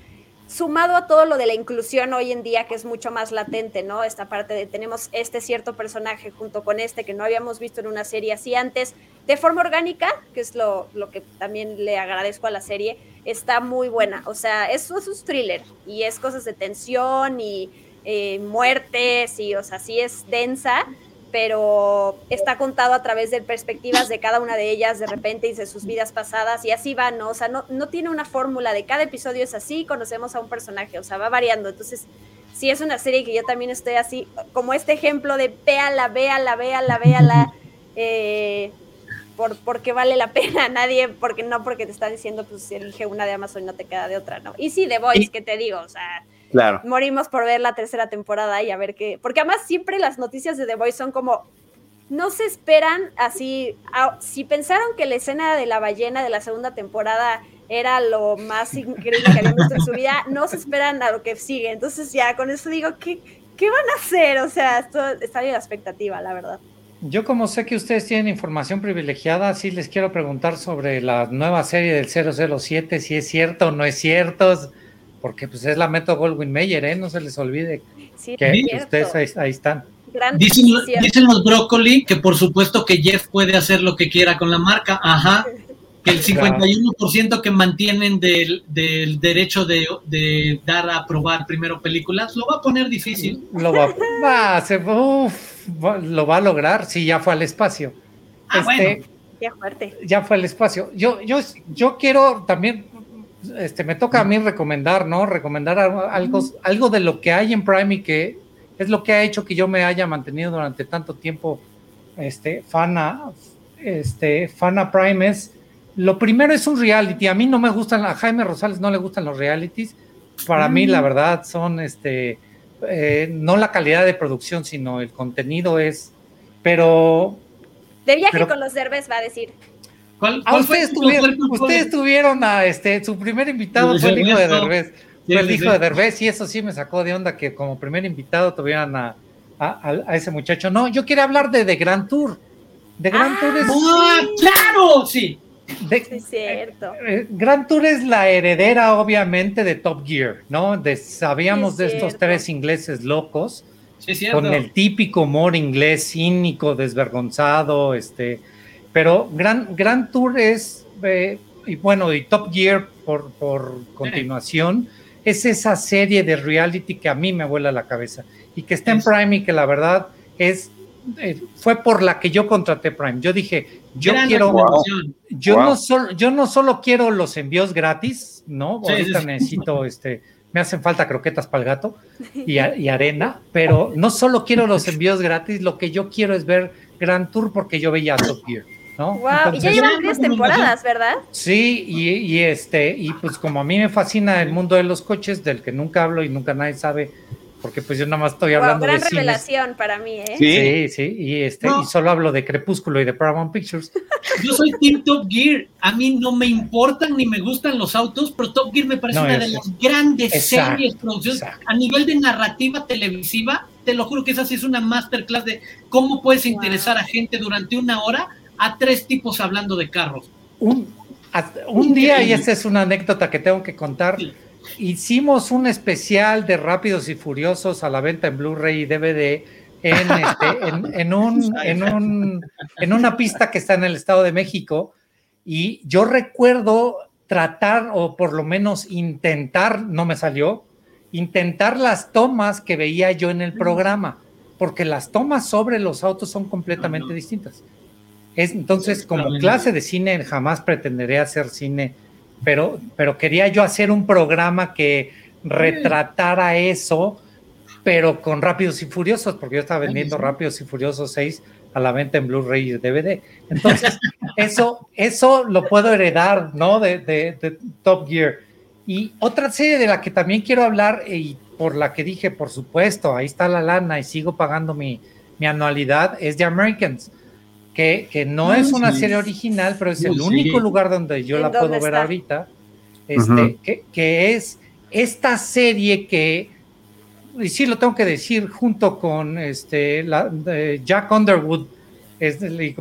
sumado a todo lo de la inclusión hoy en día, que es mucho más latente, ¿no? Esta parte de tenemos este cierto personaje junto con este que no habíamos visto en una serie así antes, de forma orgánica, que es lo, lo que también le agradezco a la serie, está muy buena. O sea, eso es un thriller y es cosas de tensión y eh, muertes y, o sea, sí es densa, pero está contado a través de perspectivas de cada una de ellas de repente y de sus vidas pasadas y así va, ¿no? O sea, no, no tiene una fórmula de cada episodio es así, conocemos a un personaje, o sea, va variando. Entonces, sí es una serie que yo también estoy así, como este ejemplo de véala, véala, véala, véala, eh, por, porque vale la pena, nadie, porque no porque te están diciendo, pues elige una de Amazon y no te queda de otra, ¿no? Y sí, The Voice, que te digo, o sea Claro. Morimos por ver la tercera temporada y a ver qué. Porque además siempre las noticias de The Voice son como. No se esperan así. si pensaron que la escena de la ballena de la segunda temporada era lo más increíble que habían visto en su vida, no se esperan a lo que sigue. Entonces, ya con eso digo, ¿qué, qué van a hacer? O sea, esto está bien la expectativa, la verdad. Yo como sé que ustedes tienen información privilegiada, sí les quiero preguntar sobre la nueva serie del 007, si es cierto o no es cierto porque pues es la Metro Goldwyn Mayer, ¿eh? No se les olvide que ustedes ahí, están. Dicen, dicen, los brócoli que por supuesto que Jeff puede hacer lo que quiera con la marca, ajá, que el 51% que mantienen del, del derecho de, de, dar a probar primero películas lo va a poner difícil. Lo va, va, se, lo va a lograr si ya fue al espacio. Ah, este, Ya fuerte. Ya fue al espacio. Yo, yo, yo quiero también este, me toca a mí recomendar, ¿no? Recomendar algo, algo de lo que hay en Prime y que es lo que ha hecho que yo me haya mantenido durante tanto tiempo este, fana, este, fana Prime es, lo primero es un reality, a mí no me gustan, a Jaime Rosales no le gustan los realities, para mí la mm. verdad son, este, eh, no la calidad de producción, sino el contenido es, pero... De viaje con los derbes va a decir. ¿Cuál, ah, ustedes, tuvieron, a este, su primer invitado fue el hijo de Derbez. fue el hijo de Derbez y eso sí me sacó de onda que como primer invitado tuvieran a, a, ese muchacho. No, yo quiero hablar de The Grand Tour. The Grand Tour es. ¡Ah, claro! Sí. es cierto. Eh, eh, Grand Tour es la heredera, obviamente, de Top Gear, ¿no? De, sabíamos de estos tres ingleses locos. con el típico humor inglés cínico, desvergonzado, este pero Gran, Gran Tour es, eh, y bueno, y Top Gear por, por continuación, es esa serie de reality que a mí me vuela la cabeza y que está en Prime y que la verdad es eh, fue por la que yo contraté Prime. Yo dije, yo quiero, yo no solo, yo no solo quiero los envíos gratis, ¿no? Ahorita necesito, este, me hacen falta croquetas para el gato y, y, arena, pero no solo quiero los envíos gratis, lo que yo quiero es ver Grand Tour porque yo veía Top Gear. Wow, y ya llevan tres temporadas, ¿verdad? Sí, y, este, y pues como a mí me fascina el mundo de los coches, del que nunca hablo y nunca nadie sabe, porque pues yo nada más estoy hablando gran revelación para mí, ¿eh? Sí, sí, y este, y solo hablo de Crepúsculo y de Paramount Pictures. Yo soy Team Top Gear, a mí no me importan ni me gustan los autos, pero Top Gear me parece una de las grandes series, producciones, a nivel de narrativa televisiva, te lo juro que esa sí es una masterclass de cómo puedes interesar a gente durante una hora a tres tipos hablando de carros. Un, un día, y esta es una anécdota que tengo que contar, hicimos un especial de Rápidos y Furiosos a la venta en Blu-ray y DVD en, este, en, un, en, un, en una pista que está en el Estado de México. Y yo recuerdo tratar, o por lo menos intentar, no me salió, intentar las tomas que veía yo en el programa, porque las tomas sobre los autos son completamente distintas entonces, como clase de cine, jamás pretenderé hacer cine, pero, pero quería yo hacer un programa que retratara eso, pero con Rápidos y Furiosos, porque yo estaba vendiendo Rápidos y Furiosos 6 a la venta en Blu-ray y DVD. Entonces, eso, eso lo puedo heredar, ¿no? De, de, Top Gear. Y otra serie de la que también quiero hablar y por la que dije, por supuesto, ahí está la lana y sigo pagando mi, mi anualidad, es The Americans que, no es una serie original, pero es el único lugar donde yo la puedo ver ahorita, este, que, es esta serie que, y sí lo tengo que decir, junto con este, la, Jack Underwood, es,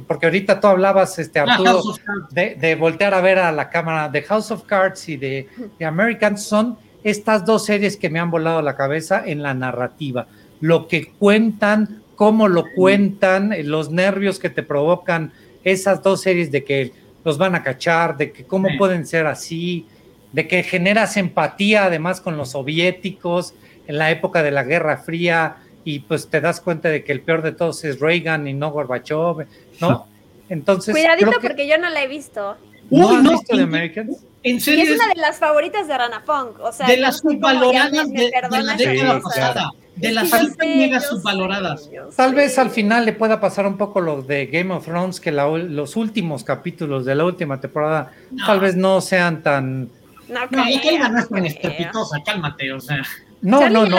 porque ahorita tú hablabas, este, Arturo, de, voltear a ver a la cámara de House of Cards y de, de American, son estas dos series que me han volado la cabeza en la narrativa, lo que cuentan, cómo lo cuentan, los nervios que te provocan esas dos series de que los van a cachar, de que cómo pueden ser así, de que generas empatía además con los soviéticos en la época de la Guerra Fría y pues te das cuenta de que el peor de todos es Reagan y no Gorbachev, ¿no? Entonces. Cuidadito porque yo no la he visto. ¿No has visto The Americans? ¿En serio? es una de las favoritas de Rana Punk. O sea, de las subvaloradas de, de, la década pasada. De las mega subvaloradas. Tal vez al final le pueda pasar un poco lo de Game of Thrones, que los últimos capítulos de la última temporada tal vez no sean tan. No, no y que no es tan estrepitosa, cálmate, o sea. No, no, no.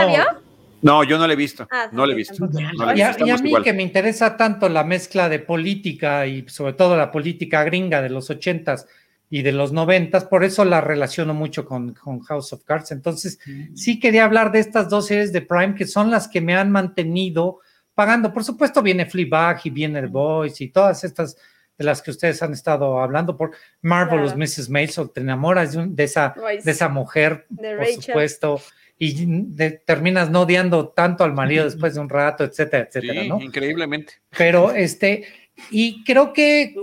No, yo no la he visto. Ah, no la he visto. y, a, mí que me interesa tanto la mezcla de política y sobre todo la política gringa de los ochentas y de los noventas, por eso la relaciono mucho con, House of Cards. Entonces, sí quería hablar de estas dos series de Prime que son las que me han mantenido pagando. Por supuesto, viene Fleabag y viene The Boys y todas estas de las que ustedes han estado hablando por Marvelous Mrs. Maisel, te enamoras de, esa, de esa mujer, por supuesto y terminas no odiando tanto al marido después de un rato, etcétera, etcétera, ¿no? Increíblemente. Pero este, y creo que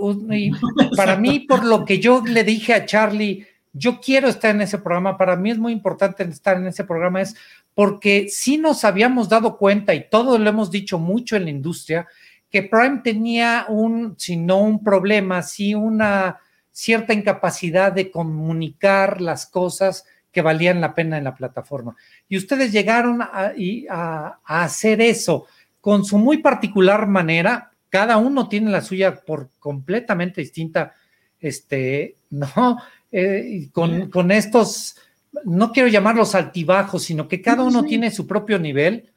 para mí, por lo que yo le dije a Charlie, yo quiero estar en ese programa, para mí es muy importante estar en ese programa, es porque sí nos habíamos dado cuenta, y todo lo hemos dicho mucho en la industria, que Prime tenía un, si no un problema, sí una cierta incapacidad de comunicar las cosas que valían la pena en la plataforma. Y ustedes llegaron a, hacer eso con su muy particular manera. Cada uno tiene la suya por completamente distinta, este, ¿no? Eh, con, con, estos, no quiero llamarlos altibajos, sino que cada uno tiene su propio nivel,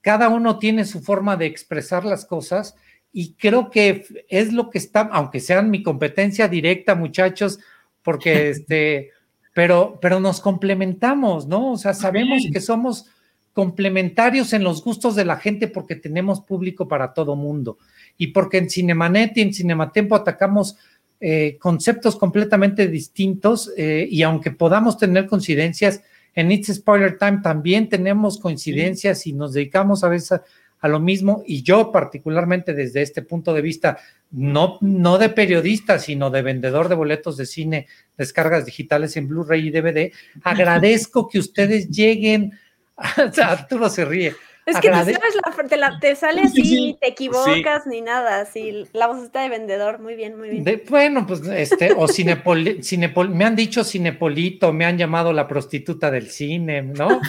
cada uno tiene su forma de expresar las cosas y creo que es lo que está, aunque sean mi competencia directa, muchachos, porque este pero, pero nos complementamos, ¿no? O sea, sabemos que somos complementarios en los gustos de la gente porque tenemos público para todo mundo. Y porque en Cinemanet y en Cinematempo atacamos eh, conceptos completamente distintos eh, y aunque podamos tener coincidencias, en It's Spoiler Time también tenemos coincidencias y nos dedicamos a veces a lo mismo. Y yo particularmente desde este punto de vista, no, no de periodista, sino de vendedor de boletos de cine, descargas digitales en Blu-ray y DVD, agradezco que ustedes lleguen, Arturo se ríe, es que te, la, te, sale así, ni te equivocas, ni nada, así, la voz está de vendedor, muy bien, muy bien. bueno, pues, este, o Cinepol, Cinepol, me han dicho Cinepolito, me han llamado la prostituta del cine, ¿no?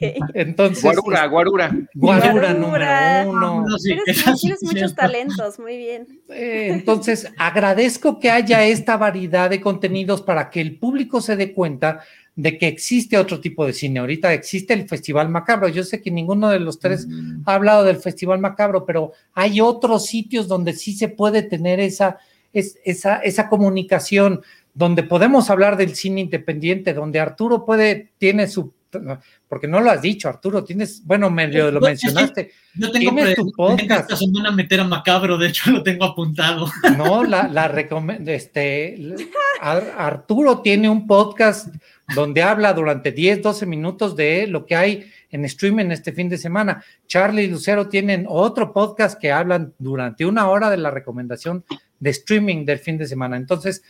Entonces. Guarura, guarura. Guarura, número uno. tienes, muchos talentos, muy bien. Eh, entonces, agradezco que haya esta variedad de contenidos para que el público se dé cuenta de que existe otro tipo de cine. Ahorita existe el Festival Macabro. Yo sé que ninguno de los tres mm. ha hablado del Festival Macabro, pero hay otros sitios donde sí se puede tener esa, esa, esa comunicación, donde podemos hablar del cine independiente, donde Arturo puede, tiene su porque no lo has dicho, Arturo, tienes, bueno, medio lo mencionaste. Yo tengo ¿Tienes tu podcast? esta semana meter a Macabro, de hecho lo tengo apuntado. No, la, la este, Arturo tiene un podcast donde habla durante 10, 12 minutos de lo que hay en streaming este fin de semana. Charlie y Lucero tienen otro podcast que hablan durante una hora de la recomendación de streaming del fin de semana. Entonces,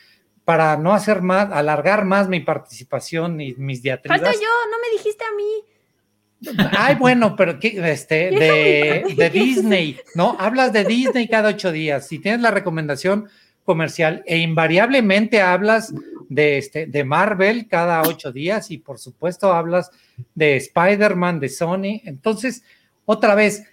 para no hacer más, alargar más mi participación y mis diatribas. Falta yo, no me dijiste a mí. Ay, bueno, pero este, de, de, Disney, ¿no? Hablas de Disney cada ocho días. Si tienes la recomendación comercial e invariablemente hablas de, este, de Marvel cada ocho días y por supuesto hablas de Spider-Man, de Sony. Entonces, otra vez,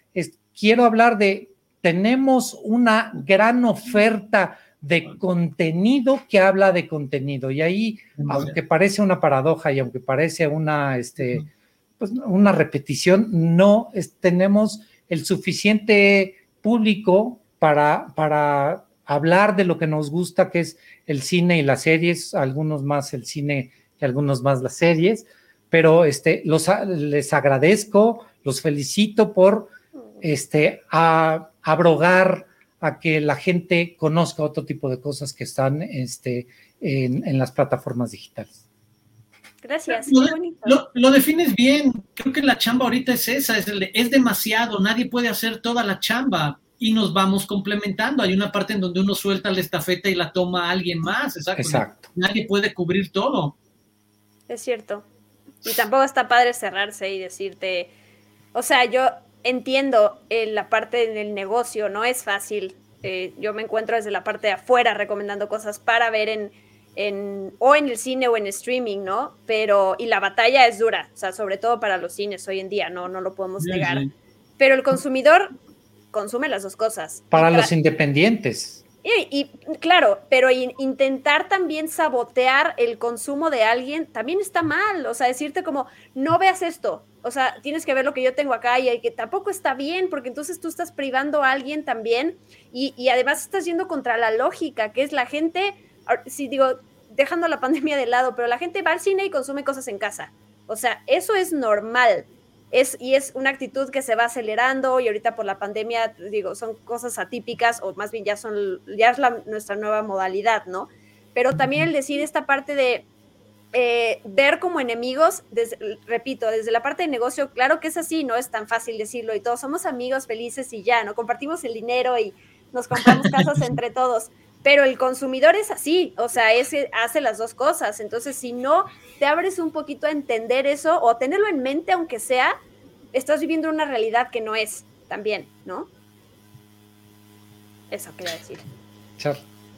quiero hablar de, tenemos una gran oferta de contenido que habla de contenido. Y ahí, aunque parece una paradoja y aunque parece una, este, pues, una repetición, no tenemos el suficiente público para, para hablar de lo que nos gusta, que es el cine y las series, algunos más el cine y algunos más las series, pero este, los, les agradezco, los felicito por este, abrogar a que la gente conozca otro tipo de cosas que están este, en, las plataformas digitales. Gracias. Lo, defines bien. Creo que la chamba ahorita es esa, es, es demasiado. Nadie puede hacer toda la chamba y nos vamos complementando. Hay una parte en donde uno suelta la estafeta y la toma a alguien más. Exacto. Nadie puede cubrir todo. Es cierto. Y tampoco está padre cerrarse y decirte, o sea, yo entiendo eh, la parte del negocio, no es fácil. Eh, yo me encuentro desde la parte de afuera recomendando cosas para ver en, en, o en el cine o en streaming, ¿no? Pero, y la batalla es dura, o sea, sobre todo para los cines hoy en día, no, no lo podemos negar. Pero el consumidor consume las dos cosas. Para los independientes. Y, claro, pero intentar también sabotear el consumo de alguien también está mal. O sea, decirte como, no veas esto. O sea, tienes que ver lo que yo tengo acá y que tampoco está bien, porque entonces tú estás privando a alguien también y, y además estás yendo contra la lógica, que es la gente, si digo, dejando la pandemia de lado, pero la gente va al cine y consume cosas en casa. O sea, eso es normal es, y es una actitud que se va acelerando y ahorita por la pandemia, digo, son cosas atípicas o más bien ya son, ya es nuestra nueva modalidad, ¿no? Pero también el decir esta parte de eh, ver como enemigos, repito, desde la parte de negocio, claro que es así, no es tan fácil decirlo y todos somos amigos felices y ya, ¿no? Compartimos el dinero y nos compramos casas entre todos, pero el consumidor es así, o sea, ese hace las dos cosas. Entonces, si no te abres un poquito a entender eso o tenerlo en mente, aunque sea, estás viviendo una realidad que no es también, ¿no? Eso quería decir.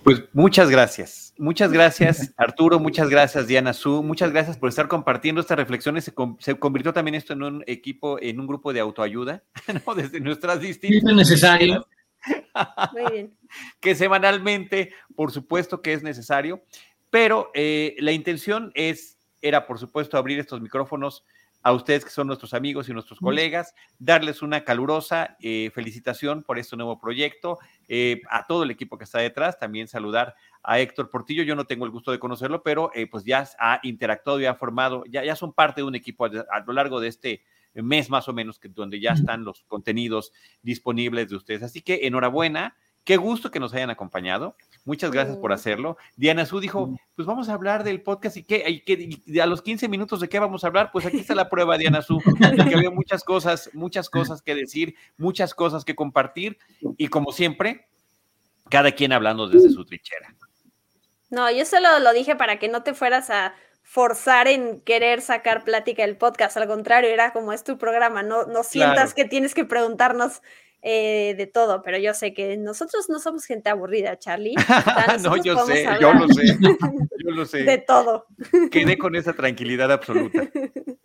Pues muchas gracias. Muchas gracias, Arturo. Muchas gracias, Diana Su. Muchas gracias por estar compartiendo estas reflexiones. Se, convirtió también esto en un equipo, en un grupo de autoayuda, ¿no? Desde nuestras distintas. Es necesario. Muy bien. que semanalmente, por supuesto que es necesario, pero eh, la intención es, era por supuesto abrir estos micrófonos a ustedes que son nuestros amigos y nuestros colegas, darles una calurosa eh, felicitación por este nuevo proyecto, eh, a todo el equipo que está detrás, también saludar a Héctor Portillo, yo no tengo el gusto de conocerlo, pero pues ya ha interactuado y ha formado, ya, ya son parte de un equipo a lo largo de este mes más o menos, que, donde ya están los contenidos disponibles de ustedes. Así que enhorabuena, qué gusto que nos hayan acompañado. Muchas gracias por hacerlo. Diana Su dijo, pues vamos a hablar del podcast y qué, a los 15 minutos de qué vamos a hablar, pues aquí está la prueba, Diana Su, que había muchas cosas, muchas cosas que decir, muchas cosas que compartir y como siempre, cada quien hablando desde su trinchera. No, yo solo lo dije para que no te fueras a forzar en querer sacar plática del podcast, al contrario, era como es tu programa, no, no sientas que tienes que preguntarnos eh, de todo, pero yo sé que nosotros no somos gente aburrida, Charlie. no, yo sé, yo lo sé, yo lo sé. De todo. Quedé con esa tranquilidad absoluta.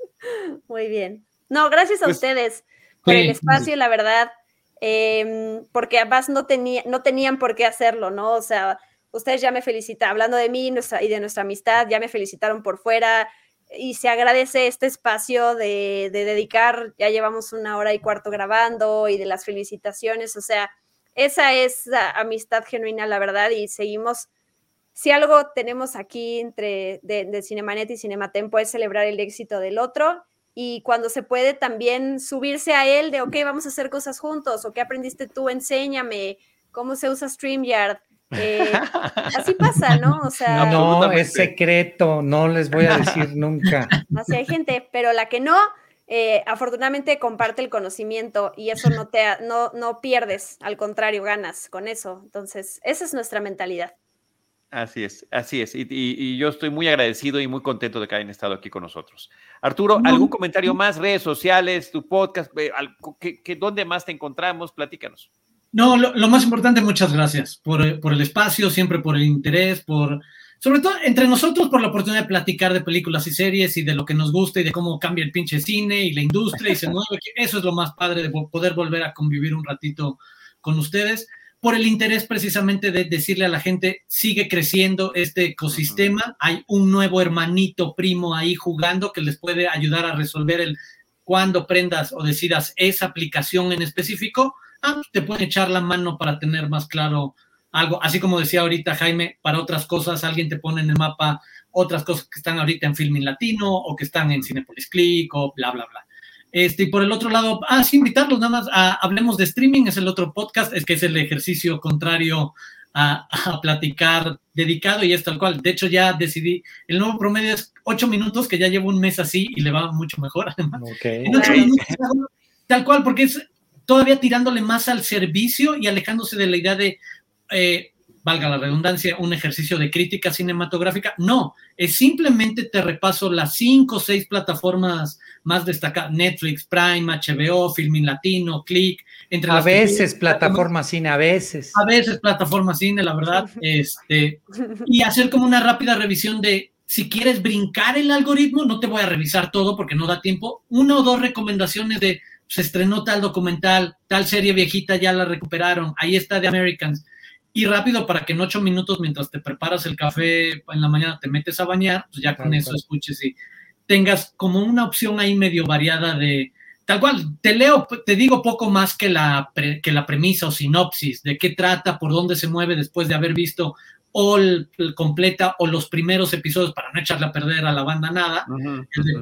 Muy bien. No, gracias a pues, ustedes por el espacio, la verdad, em, porque además no, tenía, no tenían por qué hacerlo, ¿no? O sea, ustedes ya me felicitan, hablando de mí y de nuestra amistad, ya me felicitaron por fuera y se agradece este espacio de, dedicar, ya llevamos una hora y cuarto grabando y de las felicitaciones, o sea, esa es la amistad genuina, la verdad, y seguimos, si algo tenemos aquí entre de, Cinemanet y Cinematempo es celebrar el éxito del otro y cuando se puede también subirse a él de, ok, vamos a hacer cosas juntos, o qué aprendiste tú, enséñame, cómo se usa StreamYard, eh, así pasa, ¿no? O sea, no, es secreto, no les voy a decir nunca. Así hay gente, pero la que no, eh, afortunadamente comparte el conocimiento y eso no te no, no pierdes, al contrario, ganas con eso. Entonces, esa es nuestra mentalidad. Así es, así es. Y, yo estoy muy agradecido y muy contento de que hayan estado aquí con nosotros. Arturo, ¿algún comentario más? Redes sociales, tu podcast, eh, ¿dónde más te encontramos? Platícanos. No, lo, más importante, muchas gracias por, el espacio, siempre por el interés, por, sobre todo entre nosotros, por la oportunidad de platicar de películas y series y de lo que nos gusta y de cómo cambia el pinche cine y la industria y se mueve. Eso es lo más padre de poder volver a convivir un ratito con ustedes. Por el interés precisamente de decirle a la gente, sigue creciendo este ecosistema, hay un nuevo hermanito primo ahí jugando que les puede ayudar a resolver el cuando prendas o decidas esa aplicación en específico ah, pues, te pueden echar la mano para tener más claro algo. Así como decía ahorita Jaime, para otras cosas alguien te pone en el mapa otras cosas que están ahorita en Filming Latino o que están en Cinepolis Click o bla, bla, bla. Este, y por el otro lado, ah, sí, invitarlos nada más a Hablemos de Streaming, es el otro podcast, es que es el ejercicio contrario a, platicar dedicado y es tal cual. De hecho, ya decidí, el nuevo promedio es ocho minutos, que ya llevo un mes así y le va mucho mejor además. tal cual, porque es todavía tirándole más al servicio y alejándose de la idea de eh, valga la redundancia, un ejercicio de crítica cinematográfica. No, es simplemente te repaso las cinco o seis plataformas más destacadas, Netflix, Prime, HBO, Filmin Latino, Click. Entre a veces plataforma cine, a veces. A veces plataforma cine, la verdad. este, y hacer como una rápida revisión de si quieres brincar el algoritmo, no te voy a revisar todo porque no da tiempo. Una o dos recomendaciones de se estrenó tal documental, tal serie viejita ya la recuperaron, ahí está The Americans. Y rápido para que en ocho minutos, mientras te preparas el café en la mañana, te metes a bañar, pues ya con eso escuches y tengas como una opción ahí medio variada de, tal cual, te leo, te digo poco más que la, que la premisa o sinopsis, de qué trata, por dónde se mueve después de haber visto o el, completa o los primeros episodios para no echarle a perder a la banda nada.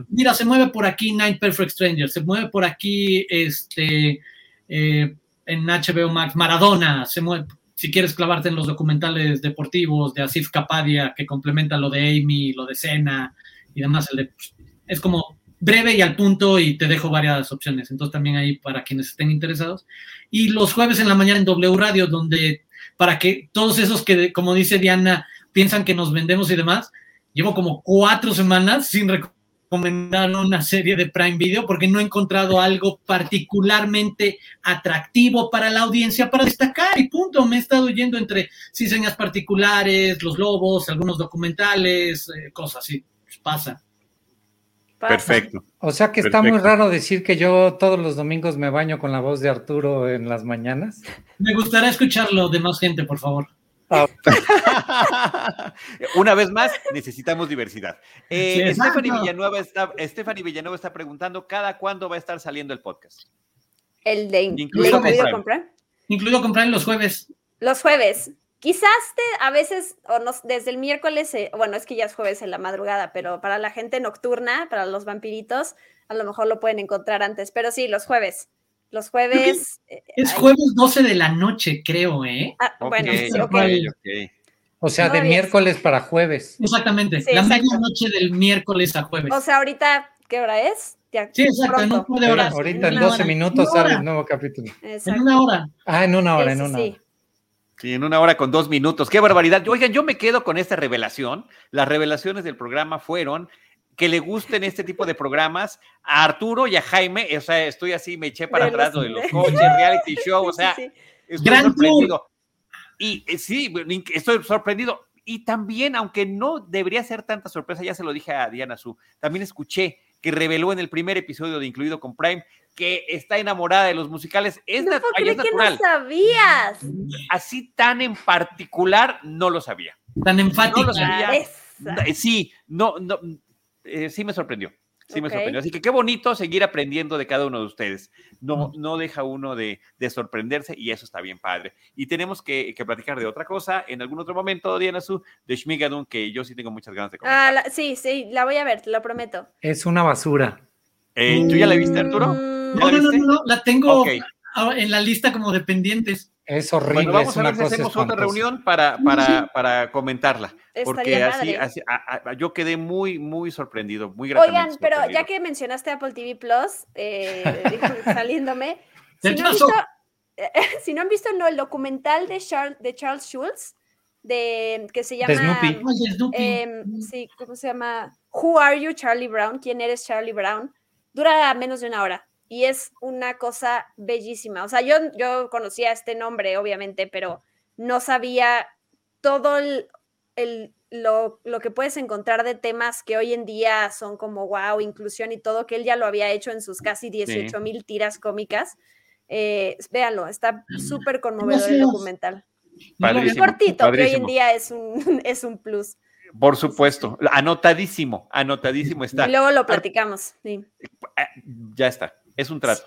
Mira, se mueve por aquí Night Perfect Stranger, se mueve por aquí este eh, en HBO Max Maradona, se mueve si quieres clavarte en los documentales deportivos de Asif Kapadia, que complementa lo de Amy, lo de Cena y demás, el de, pues, es como breve y al punto y te dejo varias opciones. Entonces también ahí para quienes estén interesados. Y los jueves en la mañana en W Radio, donde para que todos esos que, como dice Diana, piensan que nos vendemos y demás, llevo como cuatro semanas sin recomendar una serie de Prime Video porque no he encontrado algo particularmente atractivo para la audiencia para destacar y punto. Me he estado yendo entre señas particulares, los lobos, algunos documentales, eh, cosas así. Pues pasa. Perfecto. O sea que está muy raro decir que yo todos los domingos me baño con la voz de Arturo en las mañanas. Me gustaría escucharlo de más gente, por favor. Ah. Una vez más, necesitamos diversidad. Eh, Stephanie, Villanueva está, Villanueva está preguntando, ¿cada cuándo va a estar saliendo el podcast? El de incluido, comprar. Incluido comprar los jueves. Los jueves. Quizás a veces, o no, desde el miércoles, eh, bueno, es que ya es jueves en la madrugada, pero para la gente nocturna, para los vampiritos, a lo mejor lo pueden encontrar antes, pero sí, los jueves. Los jueves. Eh, es jueves 12 de la noche, creo, ¿eh? Ah, bueno, sí, O sea, de miércoles para jueves. Exactamente, la medianoche del miércoles a jueves. O sea, ahorita, ¿qué hora es? sí, exacto, en un de horas. Ahorita en 12 minutos sale el nuevo capítulo. En una hora. Ah, en una hora, en una hora. Sí, en una hora con dos minutos. ¡Qué barbaridad! Oigan, yo me quedo con esta revelación. Las revelaciones del programa fueron que le gusten este tipo de programas a Arturo y a Jaime, o sea, estoy así, me eché para atrás de los coches, reality show, o sea, estoy sorprendido. Y eh, sí, estoy sorprendido. Y también, aunque no debería ser tanta sorpresa, ya se lo dije a Diana Su, también escuché que reveló en el primer episodio de Incluido con Prime que está enamorada de los musicales. Es, no, es natural. Que no sabías. Así tan en particular, no lo sabía. Tan enfático. No lo sabía. Sí, no, no, eh, sí me sorprendió. Sí me sorprendió. Así que qué bonito seguir aprendiendo de cada uno de ustedes. No, no deja uno de, sorprenderse y eso está bien padre. Y tenemos que, platicar de otra cosa en algún otro momento, Diana Su, de Shmigadun, que yo sí tengo muchas ganas de comentar. Ah, sí, sí, la voy a ver, te lo prometo. Es una basura. Eh, ¿Tú ya la viste, Arturo? No, no, no, no, la tengo en la lista como de pendientes. Es horrible. vamos a ver si hacemos otra reunión para, para, para comentará porque así, así yo quedé muy, muy sorprendido, muy Oigan, pero ya que mencionaste Apple TV Plus, eh, saliéndome, si no, visto, si no, han visto, no, el documental de Charles, de Charles Schultz, de, que se llama... Eh, sí, ¿cómo se llama? Who Are You, Charlie Brown? ¿Quién eres, Charlie Brown? Dura menos de una hora y es una cosa bellísima. O sea, yo, yo conocía este nombre, obviamente, pero no sabía todo el, lo, que puedes encontrar de temas que hoy en día son como wow, inclusión y todo, que él ya lo había hecho en sus casi 18 mil tiras cómicas. Eh, véanlo, está súper conmovedor el documental. cortito, que hoy en día es un, es un plus. Por supuesto, anotadísimo, anotadísimo está. Y luego lo platicamos. Sí. Ya está. Es un trato.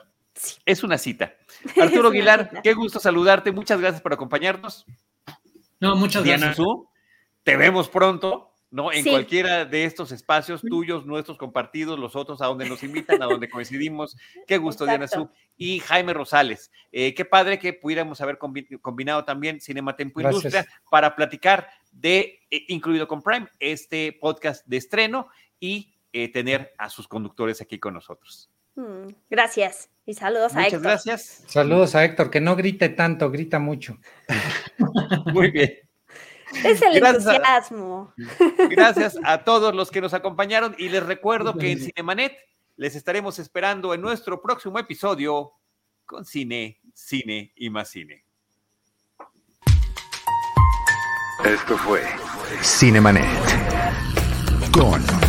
Es una cita. Arturo Aguilar, qué gusto saludarte. Muchas gracias por acompañarnos. No, muchas Diana gracias. te vemos pronto. ¿no? En cualquiera de estos espacios tuyos, nuestros compartidos, los otros, a donde nos invitan, a donde coincidimos. Qué gusto, Diana Su. Y Jaime Rosales. Eh, qué padre que pudiéramos haber combinado también Cinema Tempo Industria para platicar de eh, Incluido con Prime, este podcast de estreno y eh, tener a sus conductores aquí con nosotros. Mm, gracias. Y saludos a Héctor. Muchas gracias. Saludos a Héctor, que no grite tanto, grita mucho. Muy bien. Es el entusiasmo. gracias a todos los que nos acompañaron y les recuerdo que en Cinemanet les estaremos esperando en nuestro próximo episodio con cine, cine y más cine. Esto fue Cinemanet con